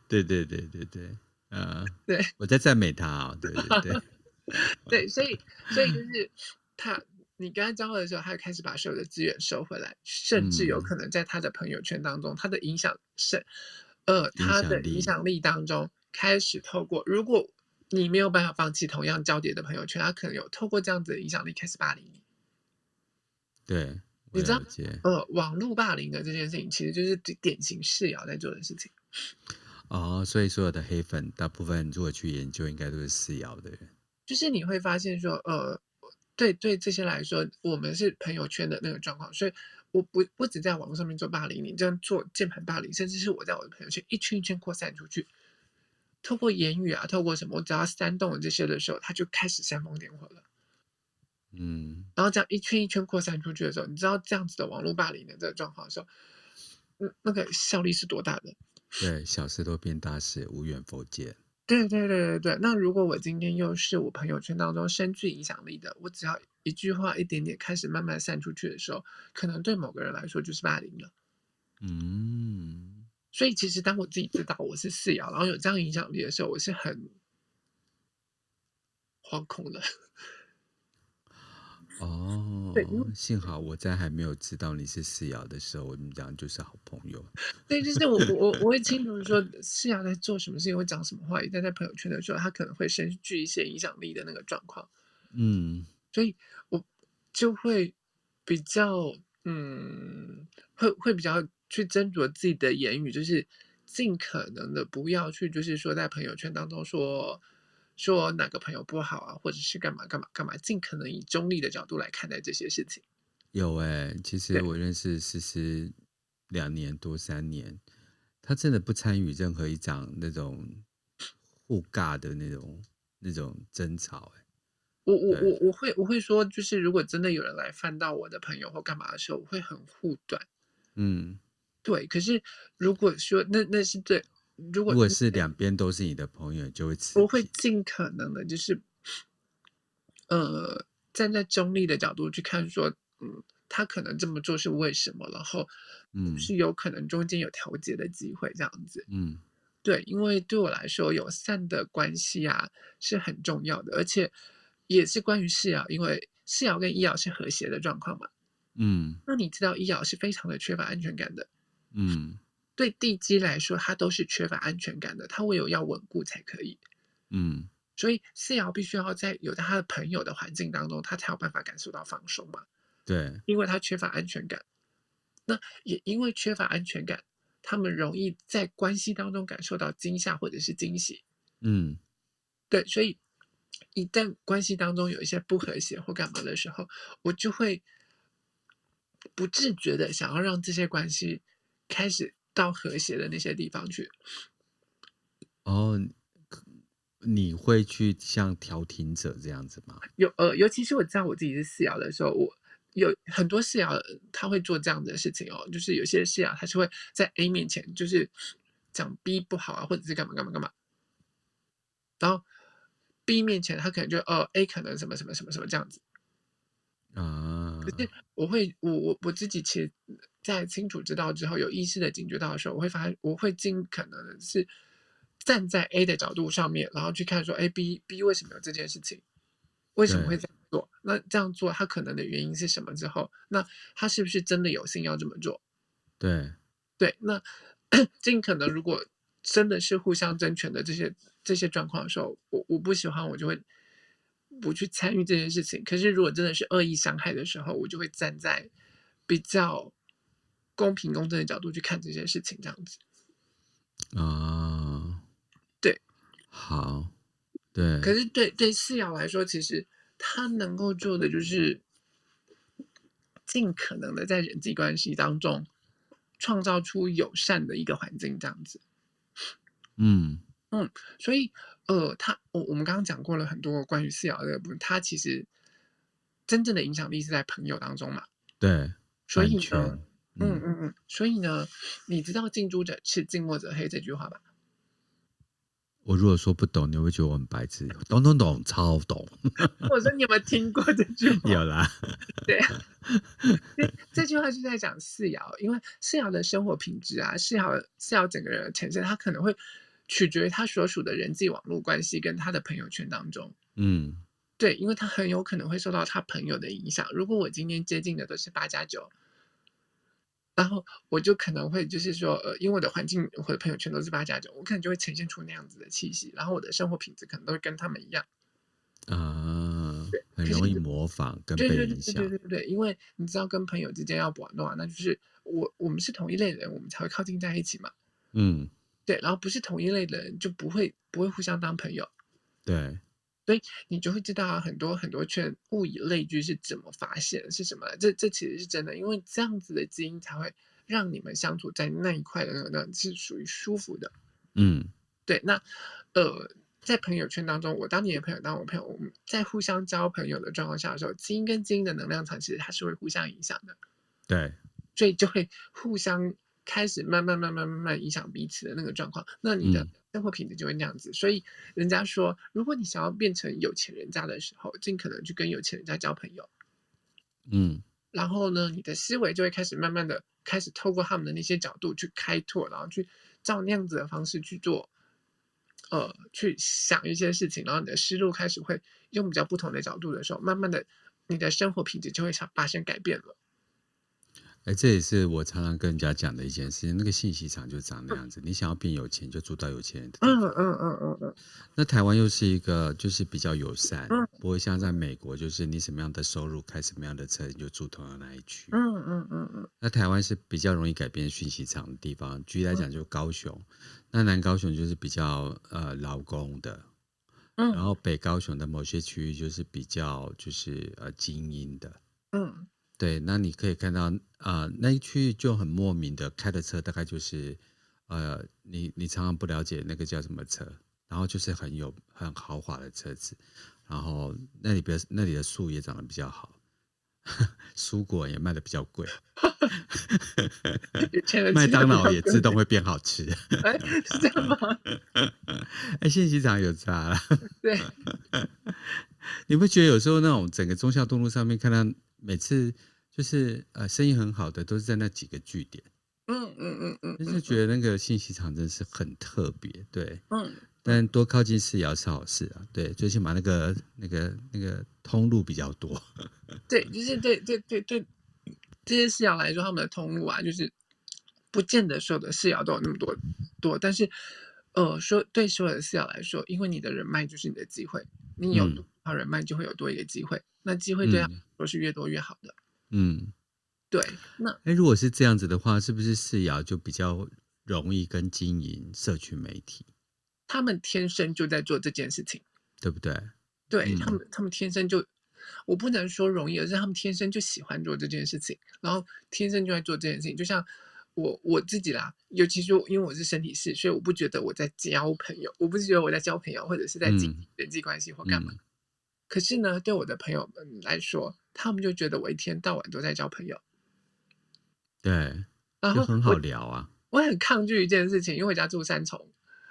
对对对对对，呃，对，我在赞美他啊、哦，对对对，对，所以所以就是他，你跟他交流的时候，他就开始把所有的资源收回来，甚至有可能在他的朋友圈当中，嗯、他的影响是，呃，他的影响力当中开始透过，如果你没有办法放弃同样交叠的朋友圈，他可能有透过这样子的影响力开始霸凌你，对。你知道，呃，网络霸凌的这件事情，其实就是典型四爻在做的事情。哦，所以所有的黑粉，大部分如果去研究，应该都是四爻的人。就是你会发现说，呃，对对，这些来说，我们是朋友圈的那个状况，所以我不不止在网络上面做霸凌，你这样做键盘霸凌，甚至是我在我的朋友圈一圈一圈扩散出去，透过言语啊，透过什么，我只要煽动了这些的时候，他就开始煽风点火了。嗯，然后这样一圈一圈扩散出去的时候，你知道这样子的网络霸凌的这个状况的时候，嗯，那个效力是多大的？对，小事都变大事，无远弗届。对对对对对。那如果我今天又是我朋友圈当中深具影响力的，我只要一句话一点点开始慢慢散出去的时候，可能对某个人来说就是霸凌了。嗯。所以其实当我自己知道我是四爻，然后有这样影响力的时候，我是很 惶恐的。哦，对，幸好我在还没有知道你是四爻的时候，我们讲就是好朋友。对，就是我我我会清楚说四爻在做什么事情，会讲什么话，一旦在朋友圈的时候，他可能会深具一些影响力的那个状况。嗯，所以我就会比较嗯，会会比较去斟酌自己的言语，就是尽可能的不要去，就是说在朋友圈当中说。说哪个朋友不好啊，或者是干嘛干嘛干嘛，尽可能以中立的角度来看待这些事情。有哎、欸，其实我认识思思两年多三年，他真的不参与任何一场那种互尬的那种那种争吵、欸。我我我我会我会说，就是如果真的有人来翻到我的朋友或干嘛的时候，我会很护短。嗯，对。可是如果说那那是对。如果，如果是两边都是你的朋友，就会我会尽可能的，就是，呃，站在中立的角度去看，说，嗯，他可能这么做是为什么，然后，嗯，是有可能中间有调节的机会，这样子，嗯，对，因为对我来说，友善的关系啊是很重要的，而且也是关于市窑，因为市窑跟医窑是和谐的状况嘛。嗯，那你知道医窑是非常的缺乏安全感的。嗯，对地基来说，它都是缺乏安全感的，它唯有要稳固才可以。嗯，所以市窑必须要在有在他的朋友的环境当中，他才有办法感受到放松嘛。对，因为他缺乏安全感。那也因为缺乏安全感，他们容易在关系当中感受到惊吓或者是惊喜。嗯，对，所以一旦关系当中有一些不和谐或干嘛的时候，我就会不自觉的想要让这些关系。开始到和谐的那些地方去。哦，你会去像调停者这样子吗？有呃，尤其是我知道我自己是市窑的时候，我有很多市窑他会做这样子的事情哦。就是有些市窑他是会在 A 面前就是讲 B 不好啊，或者是干嘛干嘛干嘛。然后 B 面前他可能就哦 A 可能什么什么什么什么这样子啊。可是我会我我我自己其实。在清楚知道之后，有意识的警觉到的时候，我会发现，我会尽可能的是站在 A 的角度上面，然后去看说，哎，B B 为什么有这件事情？为什么会这样做？那这样做他可能的原因是什么？之后，那他是不是真的有心要这么做？对对，那 尽可能如果真的是互相争权的这些这些状况的时候，我我不喜欢，我就会不去参与这件事情。可是如果真的是恶意伤害的时候，我就会站在比较。公平公正的角度去看这件事情，这样子啊，对，好，对。可是对对四瑶来说，其实他能够做的就是尽可能的在人际关系当中创造出友善的一个环境，这样子。嗯嗯，所以呃，他我我们刚刚讲过了很多关于市窑的部分，他其实真正的影响力是在朋友当中嘛。对，所以呢。嗯嗯嗯，所以呢，你知道“近朱者赤，近墨者黑”这句话吧？我如果说不懂，你会觉得我很白痴。懂懂懂，超懂。我说你有没有听过这句话？有啦。对，这句话就在讲四爻，因为四爻的生活品质啊，四爻四爻整个人的呈现，他可能会取决于他所属的人际网络关系跟他的朋友圈当中。嗯，对，因为他很有可能会受到他朋友的影响。如果我今天接近的都是八加九。然后我就可能会就是说，呃，因为我的环境或者朋友圈都是八加九，我可能就会呈现出那样子的气息，然后我的生活品质可能都会跟他们一样，啊，很容易模仿跟被影响。对对对对对对，因为你知道，跟朋友之间要玩的话，那就是我我们是同一类人，我们才会靠近在一起嘛。嗯，对，然后不是同一类的人就不会不会互相当朋友。对。所以你就会知道很多很多圈物以类聚是怎么发现是什么？这这其实是真的，因为这样子的基因才会让你们相处在那一块的那是属于舒服的。嗯，对。那呃，在朋友圈当中，我当你的朋友，当我朋友，我们在互相交朋友的状况下的时候，基因跟基因的能量场其实它是会互相影响的。对，所以就会互相开始慢慢慢慢慢慢影响彼此的那个状况。那你的。嗯生活品质就会那样子，所以人家说，如果你想要变成有钱人家的时候，尽可能去跟有钱人家交朋友。嗯，然后呢，你的思维就会开始慢慢的开始透过他们的那些角度去开拓，然后去照那样子的方式去做，呃，去想一些事情，然后你的思路开始会用比较不同的角度的时候，慢慢的，你的生活品质就会发生改变了。哎，这也是我常常跟人家讲的一件事情。那个信息场就长那样子，你想要变有钱，就住到有钱人的地方。嗯嗯嗯嗯嗯。那台湾又是一个就是比较友善，不会像在美国，就是你什么样的收入开什么样的车，你就住同样那一区。嗯嗯嗯嗯。那台湾是比较容易改变信息场的地方。举例来讲，就高雄，那南高雄就是比较呃劳工的，然后北高雄的某些区域就是比较就是呃精英的。嗯。对，那你可以看到，啊、呃，那一区域就很莫名的开的车，大概就是，呃，你你常常不了解那个叫什么车，然后就是很有很豪华的车子，然后那里边那里的树也长得比较好，蔬果也卖的比较贵，麦当劳也自动会变好吃，哎，是这样吗？哎，信息场有差了，对，你不觉得有时候那种整个忠孝东路上面看到每次。就是呃，生意很好的都是在那几个据点，嗯嗯嗯嗯，就是觉得那个信息场真是很特别，对，嗯，但多靠近市谣是好事啊。对，最起码那个那个那个通路比较多。对，就是对对对对，这些市谣来说，他们的通路啊，就是不见得所有的市谣都有那么多多，但是呃，说对所有的市谣来说，因为你的人脉就是你的机会，你有多少人脉就会有多一个机会，嗯、那机会对他说是越多越好的。嗯，对。那哎，如果是这样子的话，是不是市谣就比较容易跟经营社群媒体？他们天生就在做这件事情，对不对？对、嗯、他们，他们天生就，我不能说容易，而是他们天生就喜欢做这件事情，然后天生就在做这件事情。就像我我自己啦，尤其是因为我是身体师，所以我不觉得我在交朋友，我不是觉得我在交朋友，或者是在经营人际关系或干嘛。嗯嗯、可是呢，对我的朋友们来说，他们就觉得我一天到晚都在交朋友。对，然后很好聊啊。我很抗拒一件事情，因为我家住三重。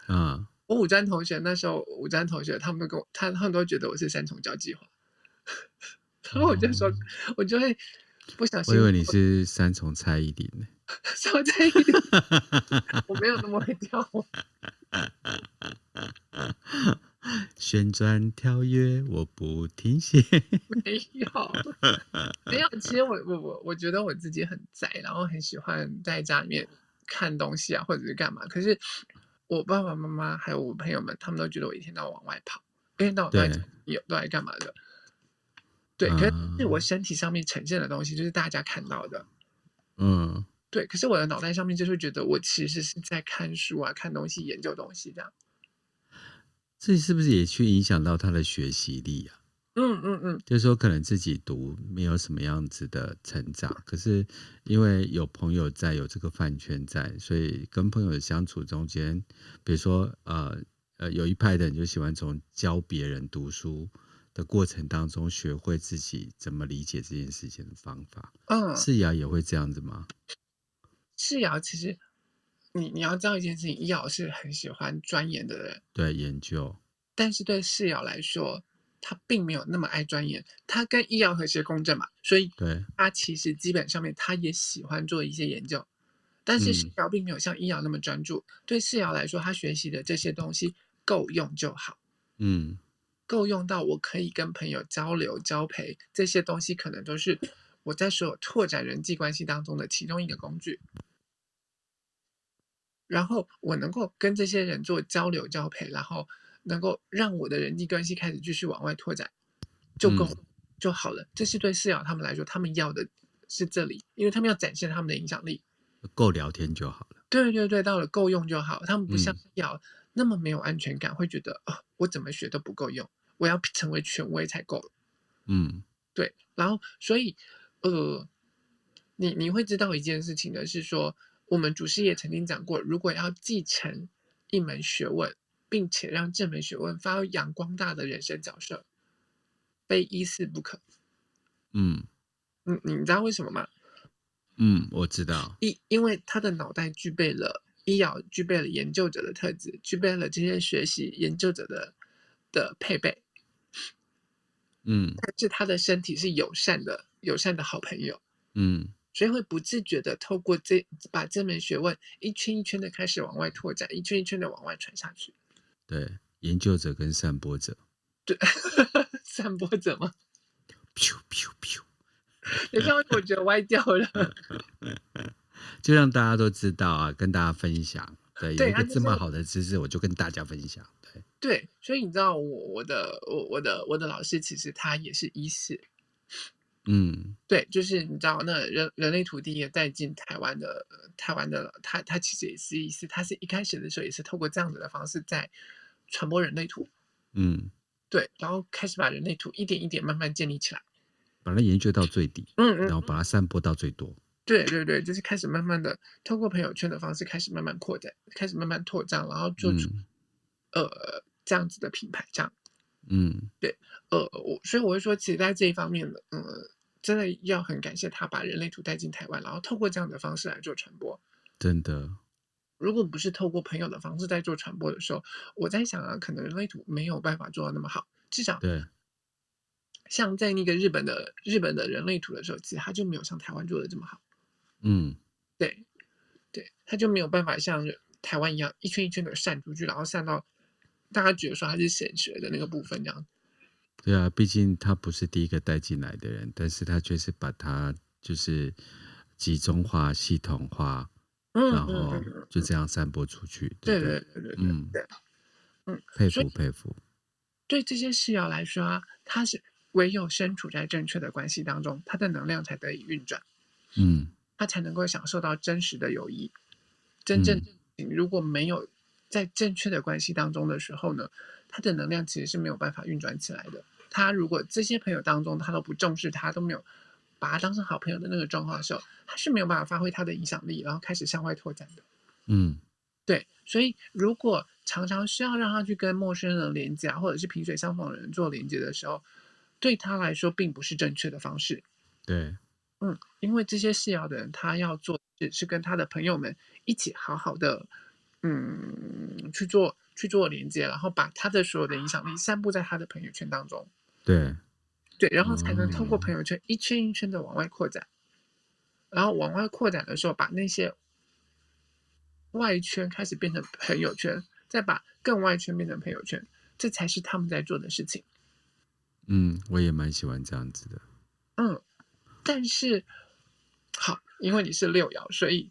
嗯，我五专同学那时候，五专同学他们都跟我，他他们都觉得我是三重交际花，然后我就说，嗯、我就会不小心。我以为你是三重蔡依林呢。什么蔡依林？我没有那么会跳。旋转跳跃，我不停歇。没有，没有。其实我我我我觉得我自己很宅，然后很喜欢在家里面。看东西啊，或者是干嘛？可是我爸爸妈妈还有我朋友们，他们都觉得我一天到晚往外跑，一天到晚都在有都在干嘛的？对，可是我身体上面呈现的东西就是大家看到的，嗯，对。可是我的脑袋上面就是觉得我其实是在看书啊，看东西，研究东西这样。这是不是也去影响到他的学习力啊？嗯嗯嗯，就是说可能自己读没有什么样子的成长，可是因为有朋友在，有这个饭圈在，所以跟朋友的相处中间，比如说呃呃，有一派的人就喜欢从教别人读书的过程当中，学会自己怎么理解这件事情的方法。嗯，市谣也会这样子吗？市谣其实你你要知道一件事情，医尧是很喜欢钻研的人，对研究，但是对市谣来说。他并没有那么爱钻研，他跟医药和谐共振嘛，所以对他其实基本上面他也喜欢做一些研究，但是市谣并没有像医药那么专注。嗯、对市谣来说，他学习的这些东西够用就好，嗯，够用到我可以跟朋友交流交陪，这些东西可能都是我在所有拓展人际关系当中的其中一个工具。然后我能够跟这些人做交流交配，然后。能够让我的人际关系开始继续往外拓展，就够就好了。嗯、这是对饲养他们来说，他们要的是这里，因为他们要展现他们的影响力。够聊天就好了。对对对，到了够用就好。他们不像要那么没有安全感，嗯、会觉得啊、哦，我怎么学都不够用，我要成为权威才够。嗯，对。然后，所以，呃，你你会知道一件事情的是说，我们祖师也曾经讲过，如果要继承一门学问。并且让这门学问发扬光大的人生角色，非一事不可。嗯，你你知道为什么吗？嗯，我知道。因因为他的脑袋具备了医药，具备了研究者的特质，具备了这些学习研究者的的配备。嗯，但是他的身体是友善的，友善的好朋友。嗯。所以会不自觉的透过这把这门学问一圈一圈的开始往外拓展，一圈一圈的往外传下去。对，研究者跟散播者，对，散播者吗？咻咻咻！等一下，我觉得歪掉了。就让大家都知道啊，跟大家分享。对，有一个这么好的知识，我就跟大家分享。对，对，所以你知道，我我的我我的我的老师其实他也是医师。嗯，对，就是你知道，那人人类土地也带进台湾的台湾的他他其实也是一是，他是一开始的时候也是透过这样子的方式在。传播人类图，嗯，对，然后开始把人类图一点一点慢慢建立起来，把它研究到最底，嗯，嗯，然后把它。散播到最多。对对对，就是开始慢慢的通过朋友圈的方式开始慢慢扩展，开始慢慢拓张，然后做出、嗯、呃这样子的品牌，这样，嗯，对，呃，我所以我会说，其实在这一方面的，嗯，真的要很感谢他把人类图带进台湾，然后透过这样的方式来做传播，真的。如果不是透过朋友的方式在做传播的时候，我在想啊，可能人类图没有办法做到那么好。至少，对，像在那个日本的日本的人类图的时候，其实他就没有像台湾做的这么好。嗯，对，对，他就没有办法像台湾一样一圈一圈的散出去，然后散到大家觉得说他是显学的那个部分这样。对啊，毕竟他不是第一个带进来的人，但是他却是把他就是集中化、系统化，嗯、然后就这样散播出去。对对对对，嗯，对，嗯，佩服佩服。对这些事爻来说啊，他是唯有身处在正确的关系当中，他的能量才得以运转，嗯，他才能够享受到真实的友谊。真正如果没有在正确的关系当中的时候呢，他的能量其实是没有办法运转起来的。他如果这些朋友当中他都不重视他，都没有把他当成好朋友的那个状况的时候，他是没有办法发挥他的影响力，然后开始向外拓展的。嗯，对。所以如果常常需要让他去跟陌生人连接啊，或者是萍水相逢的人做连接的时候，对他来说并不是正确的方式。对，嗯，因为这些事要的人，他要做的是跟他的朋友们一起好好的，嗯，去做去做连接，然后把他的所有的影响力散布在他的朋友圈当中。对，对，然后才能通过朋友圈一圈一圈的往外扩展，然后往外扩展的时候，把那些外圈开始变成朋友圈，再把更外圈变成朋友圈，这才是他们在做的事情。嗯，我也蛮喜欢这样子的。嗯，但是好，因为你是六爻，所以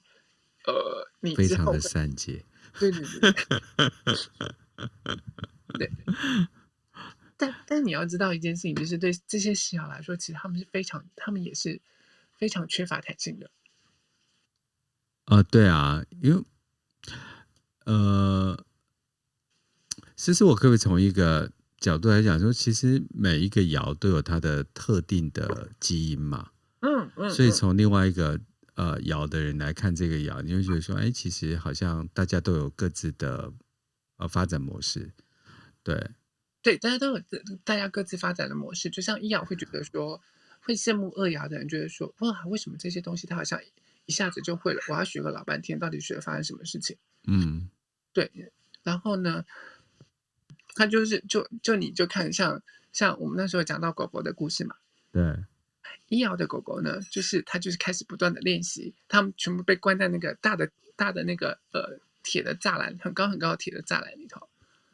呃，你非常的善解。对对对。对。但但你要知道一件事情，就是对这些事爻来说，其实他们是非常，他们也是非常缺乏弹性的。呃，对啊，因为呃，其实我可不可以从一个角度来讲说，其实每一个爻都有它的特定的基因嘛。嗯嗯。所以从另外一个呃爻的人来看这个爻，你会觉得说，哎，其实好像大家都有各自的呃发展模式，对。对，大家都有大家各自发展的模式。就像一爻会觉得说，会羡慕二爻的人，觉得说，哇，为什么这些东西他好像一下子就会了？我要学个老半天，到底学发生什么事情？嗯，对。然后呢，他就是就就你就看像像我们那时候讲到狗狗的故事嘛。对。一摇的狗狗呢，就是它就是开始不断的练习，它们全部被关在那个大的大的那个呃铁的栅栏，很高很高的铁的栅栏里头。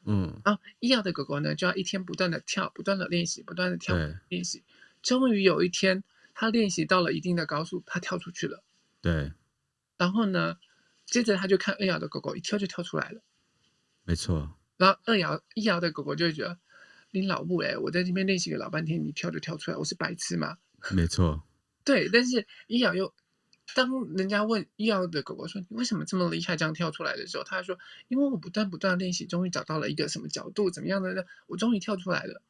嗯，然后，一摇的狗狗呢，就要一天不断的跳，不断的练习，不断的跳练习，终于有一天，它练习到了一定的高速，它跳出去了。对。然后呢，接着他就看二爻的狗狗一跳就跳出来了。没错。然后二爻一爻的狗狗就会觉得，你老母哎，我在这边练习了老半天，你跳就跳出来，我是白痴吗？没错。对，但是一瑶又。当人家问一瑶的狗狗说：“你为什么这么厉害，这样跳出来的时候，他说：因为我不断不断练习，终于找到了一个什么角度，怎么样的呢？我终于跳出来了。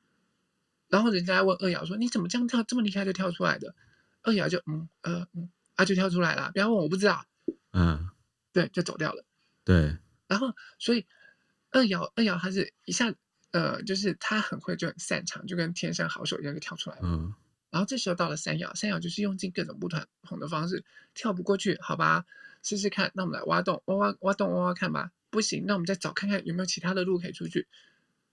然后人家问二瑶说：你怎么这样跳这么厉害就跳出来的？二瑶就嗯呃嗯啊就跳出来了，不要问我不知道。嗯，对，就走掉了。对。然后所以二瑶二瑶他是一下呃，就是他很会就很擅长，就跟天生好手一样就跳出来了。嗯。然后这时候到了三爻，三爻就是用尽各种不同的方式跳不过去，好吧，试试看。那我们来挖洞，挖挖挖洞，挖挖看吧。不行，那我们再找看看有没有其他的路可以出去。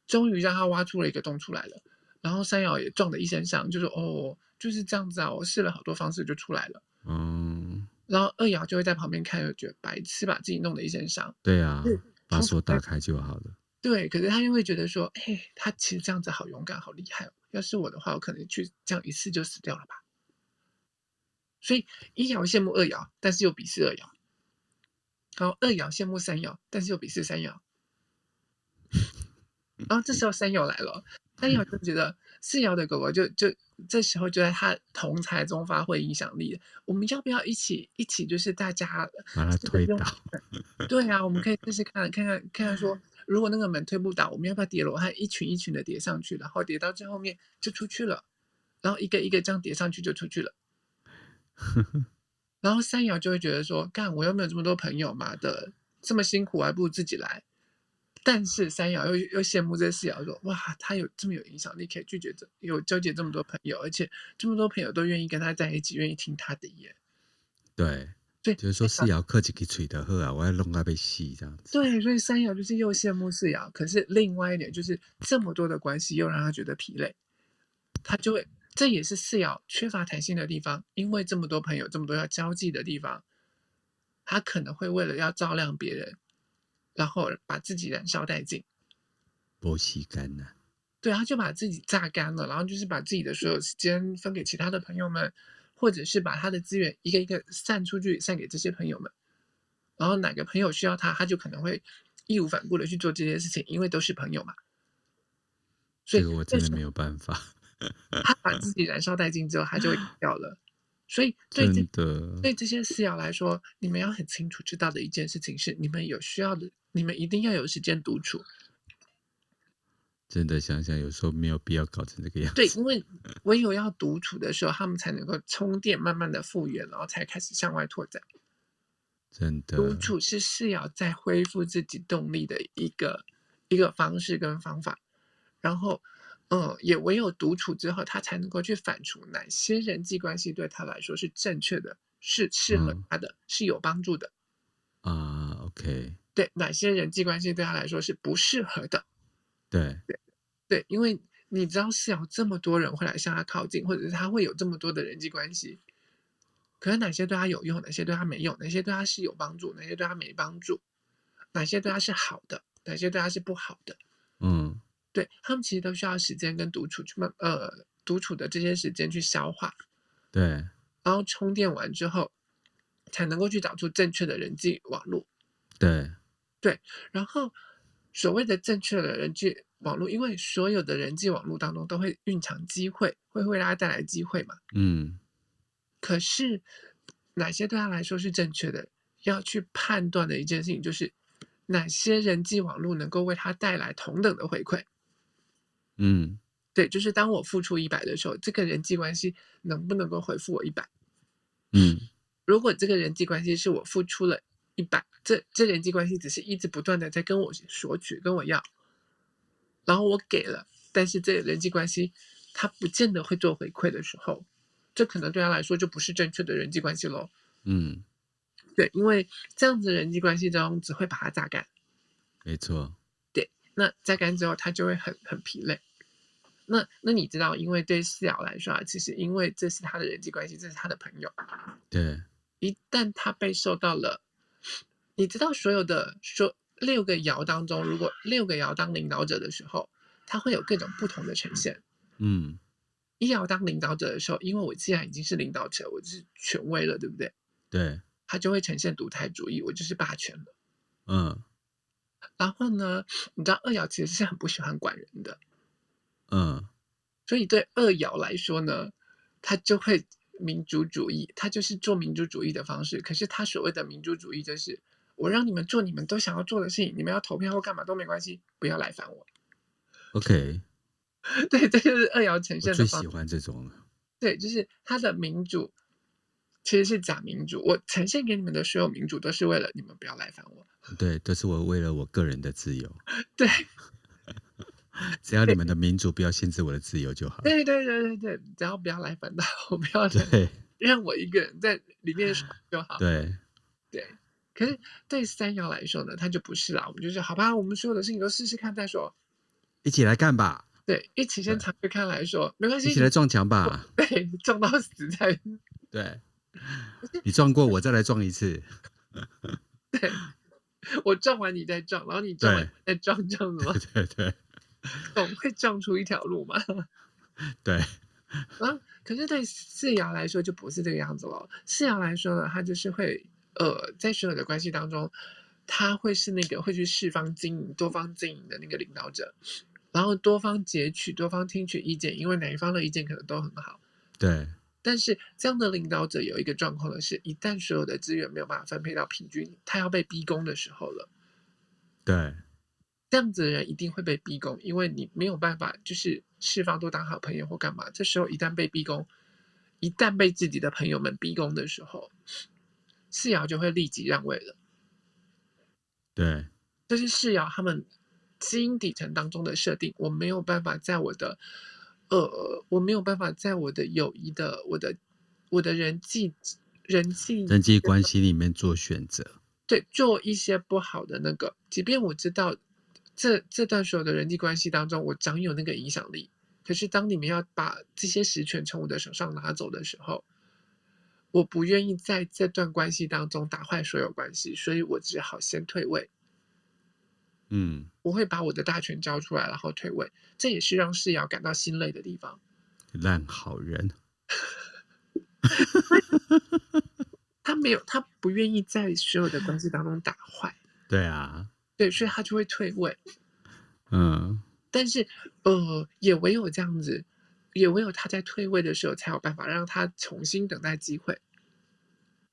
终于让他挖出了一个洞出来了。然后山药也撞得一身伤，就说：“哦，就是这样子啊，我试了好多方式就出来了。”嗯。然后二爻就会在旁边看，就觉得白痴把自己弄得一身伤。对啊，把锁打开就好了。对，可是他就会觉得说：“哎，他其实这样子好勇敢，好厉害哦。”要是我的话，我可能去这样一次就死掉了吧。所以一爻羡慕二爻，但是又鄙视二爻。然后二爻羡慕三爻，但是又鄙视三爻。然后这时候三爻来了，三爻就觉得四爻的狗狗就就这时候就在他同才中发挥影响力。我们要不要一起一起就是大家把它推倒？对啊，我们可以试试看看看看看说。如果那个门推不倒，我们要不要叠罗汉一群一群的叠上去，然后叠到最后面就出去了，然后一个一个这样叠上去就出去了。然后三爻就会觉得说：“干，我又没有这么多朋友嘛的，这么辛苦，还不如自己来。”但是三爻又又羡慕这四爻说：“哇，他有这么有影响力，可以拒绝这有纠结这么多朋友，而且这么多朋友都愿意跟他在一起，愿意听他的言。”对。对，就是说四爻克己给吹的喝啊，我要弄他被吸这样子。对，所以三爻就是又羡慕四爻，可是另外一点就是这么多的关系又让他觉得疲累，他就会，这也是四爻缺乏弹性的地方，因为这么多朋友，这么多要交际的地方，他可能会为了要照亮别人，然后把自己燃烧殆尽。剥吸干了。对，他就把自己榨干了，然后就是把自己的所有时间分给其他的朋友们，或者是把他的资源一个一个散出去，散给这些朋友们。然后哪个朋友需要他，他就可能会义无反顾的去做这些事情，因为都是朋友嘛。所以这个我真的没有办法。他把自己燃烧殆尽之后，他就会 掉了。所以对这的对这些四爻来说，你们要很清楚知道的一件事情是，你们有需要的，你们一定要有时间独处。真的想想，有时候没有必要搞成这个样子。对，因为 唯有要独处的时候，他们才能够充电，慢慢的复原，然后才开始向外拓展。真的，独处是是要再恢复自己动力的一个一个方式跟方法。然后，嗯，也唯有独处之后，他才能够去反刍哪些人际关系对他来说是正确的，是适合他的，嗯、是有帮助的。啊，OK。对，哪些人际关系对他来说是不适合的？对。对对，因为你知道是有这么多人会来向他靠近，或者是他会有这么多的人际关系，可是哪些对他有用，哪些对他没用，哪些对他是有帮助，哪些对他没帮助，哪些对他是好的，哪些对他是不好的，嗯，对，他们其实都需要时间跟独处去慢呃独处的这些时间去消化，对，然后充电完之后，才能够去找出正确的人际网络，对。对，然后。所谓的正确的人际网络，因为所有的人际网络当中都会蕴藏机会，会为大家带来机会嘛。嗯。可是哪些对他来说是正确的？要去判断的一件事情就是，哪些人际网络能够为他带来同等的回馈。嗯。对，就是当我付出一百的时候，这个人际关系能不能够回复我一百？嗯。如果这个人际关系是我付出了。一百，这这人际关系只是一直不断的在跟我索取，跟我要，然后我给了，但是这人际关系他不见得会做回馈的时候，这可能对他来说就不是正确的人际关系喽。嗯，对，因为这样子的人际关系中只会把他榨干。没错。对，那榨干之后他就会很很疲累。那那你知道，因为对四瑶来说啊，其实因为这是他的人际关系，这是他的朋友。对。一旦他被受到了。你知道所有的说六个爻当中，如果六个爻当领导者的时候，它会有各种不同的呈现。嗯，一爻当领导者的时候，因为我既然已经是领导者，我就是权威了，对不对？对，它就会呈现独裁主义，我就是霸权了。嗯，然后呢，你知道二爻其实是很不喜欢管人的。嗯，所以对二爻来说呢，他就会民主主义，他就是做民主主义的方式。可是他所谓的民主主义就是。我让你们做你们都想要做的事情，你们要投票或干嘛都没关系，不要来烦我。OK，对，这就是二爻呈现的。最喜欢这种了。对，就是他的民主其实是假民主。我呈现给你们的所有民主，都是为了你们不要来烦我。对，都是我为了我个人的自由。对，只要你们的民主不要限制我的自由就好。对对对对对，只要不要来烦到我，不要对，让我一个人在里面爽 就好。对对。可是对三爻来说呢，他就不是啦。我们就是好吧，我们所有的事情都试试看再说，一起来干吧。对，一起先尝试看来说没关系，一起来撞墙吧。对，撞到死才。对，你撞过我再来撞一次。对，我撞完你再撞，然后你撞完再撞，这样子吗？对对对，总会撞出一条路嘛。对。啊，可是对四爻来说就不是这个样子了。四爻来说呢，它就是会。呃，在所有的关系当中，他会是那个会去释放经营、多方经营的那个领导者，然后多方截取、多方听取意见，因为哪一方的意见可能都很好。对。但是这样的领导者有一个状况的是，一旦所有的资源没有办法分配到平均，他要被逼宫的时候了。对。这样子的人一定会被逼宫，因为你没有办法，就是释放都当好朋友或干嘛。这时候一旦被逼宫，一旦被自己的朋友们逼宫的时候。四爻就会立即让位了，对，这是四爻他们基因底层当中的设定。我没有办法在我的，呃，我没有办法在我的友谊的、我的、我的人际、人际、人际关系里面做选择。对，做一些不好的那个，即便我知道这这段所有的人际关系当中，我掌有那个影响力，可是当你们要把这些实权从我的手上拿走的时候。我不愿意在这段关系当中打坏所有关系，所以我只好先退位。嗯，我会把我的大权交出来，然后退位，这也是让世尧感到心累的地方。烂好人，他没有，他不愿意在所有的关系当中打坏。对啊，对，所以他就会退位。嗯，但是呃，也唯有这样子，也唯有他在退位的时候，才有办法让他重新等待机会。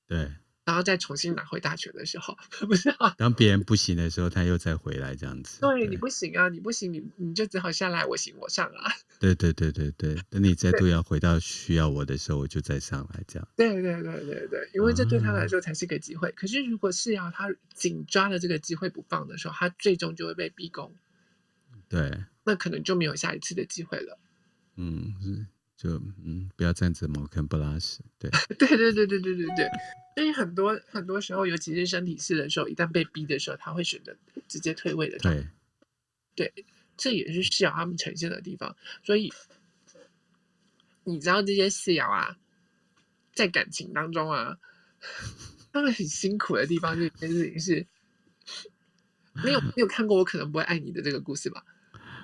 对。然后再重新拿回大权的时候，不是啊？当别人不行的时候，他又再回来这样子。对，对你不行啊，你不行，你你就只好下来，我行我上啊。对对对对对，等你再度要回到需要我的时候，我就再上来这样。对对对对对，因为这对他来说才是个机会。啊、可是如果是要他紧抓了这个机会不放的时候，他最终就会被逼宫。对，那可能就没有下一次的机会了。嗯，是就嗯，不要站着茅坑不拉屎。对，对对对对对对对。所以很多很多时候，尤其是身体试的时候，一旦被逼的时候，他会选择直接退位的。对，对，这也是四爻他们呈现的地方。所以你知道这些四爻啊，在感情当中啊，他们很辛苦的地方，这件事情是。没有没有看过《我可能不会爱你》的这个故事吧？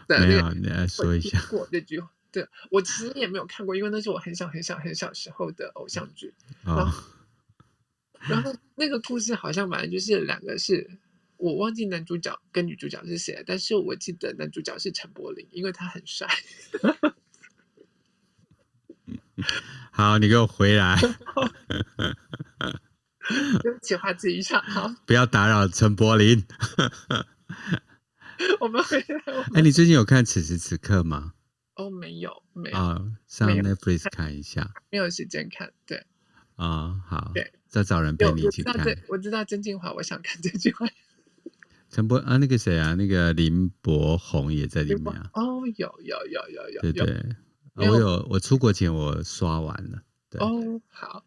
对没有，你来说一下。过这句话，对我其实也没有看过，因为那是我很小很小很小时候的偶像剧。哦。然后那个故事好像本来就是两个是，我忘记男主角跟女主角是谁，但是我记得男主角是陈柏霖，因为他很帅。好，你给我回来。对不起，话自己唱。好，不要打扰陈柏霖。我们回来。哎，你最近有看此时此刻吗？哦，没有，没有。啊，上 Netflix 看一下。没有时间看，对。啊、哦，好，对，再找人陪你一起看。我知道曾敬华，我想看这句话。陈柏啊，那个谁啊，那个林柏宏也在里面啊。哦，有有有有有。对对，有我有，我出国前我刷完了。对哦，好。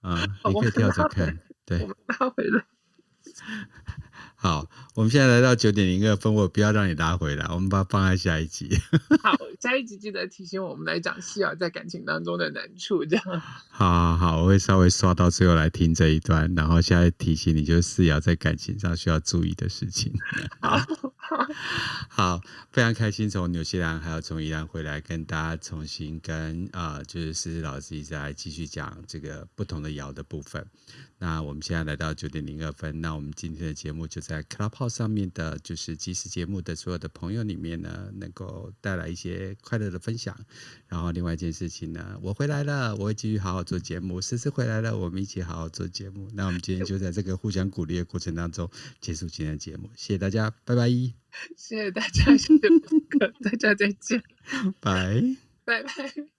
啊、嗯，你可以跳着看。对。我们拉回来。好，我们现在来到九点零二分，我不要让你拉回来，我们把它放在下一集。好，下一集记得提醒我们来讲世尧在感情当中的难处，这样。好好好，我会稍微刷到最后来听这一段，然后现在提醒你，就是四瑶在感情上需要注意的事情。好，好，非常开心从纽西兰还有从宜兰回来，跟大家重新跟啊、呃，就是思思老师一直在继续讲这个不同的爻的部分。那我们现在来到九点零二分，那我们今天的节目就在 Clubhouse 上面的，就是即时节目的所有的朋友里面呢，能够带来一些快乐的分享。然后另外一件事情呢，我回来了，我会继续好好做节目。思思回来了，我们一起好好做节目。那我们今天就在这个互相鼓励的过程当中结束今天的节目，谢谢大家，拜拜。谢谢大家，谢谢大家，再见，拜 拜。拜拜。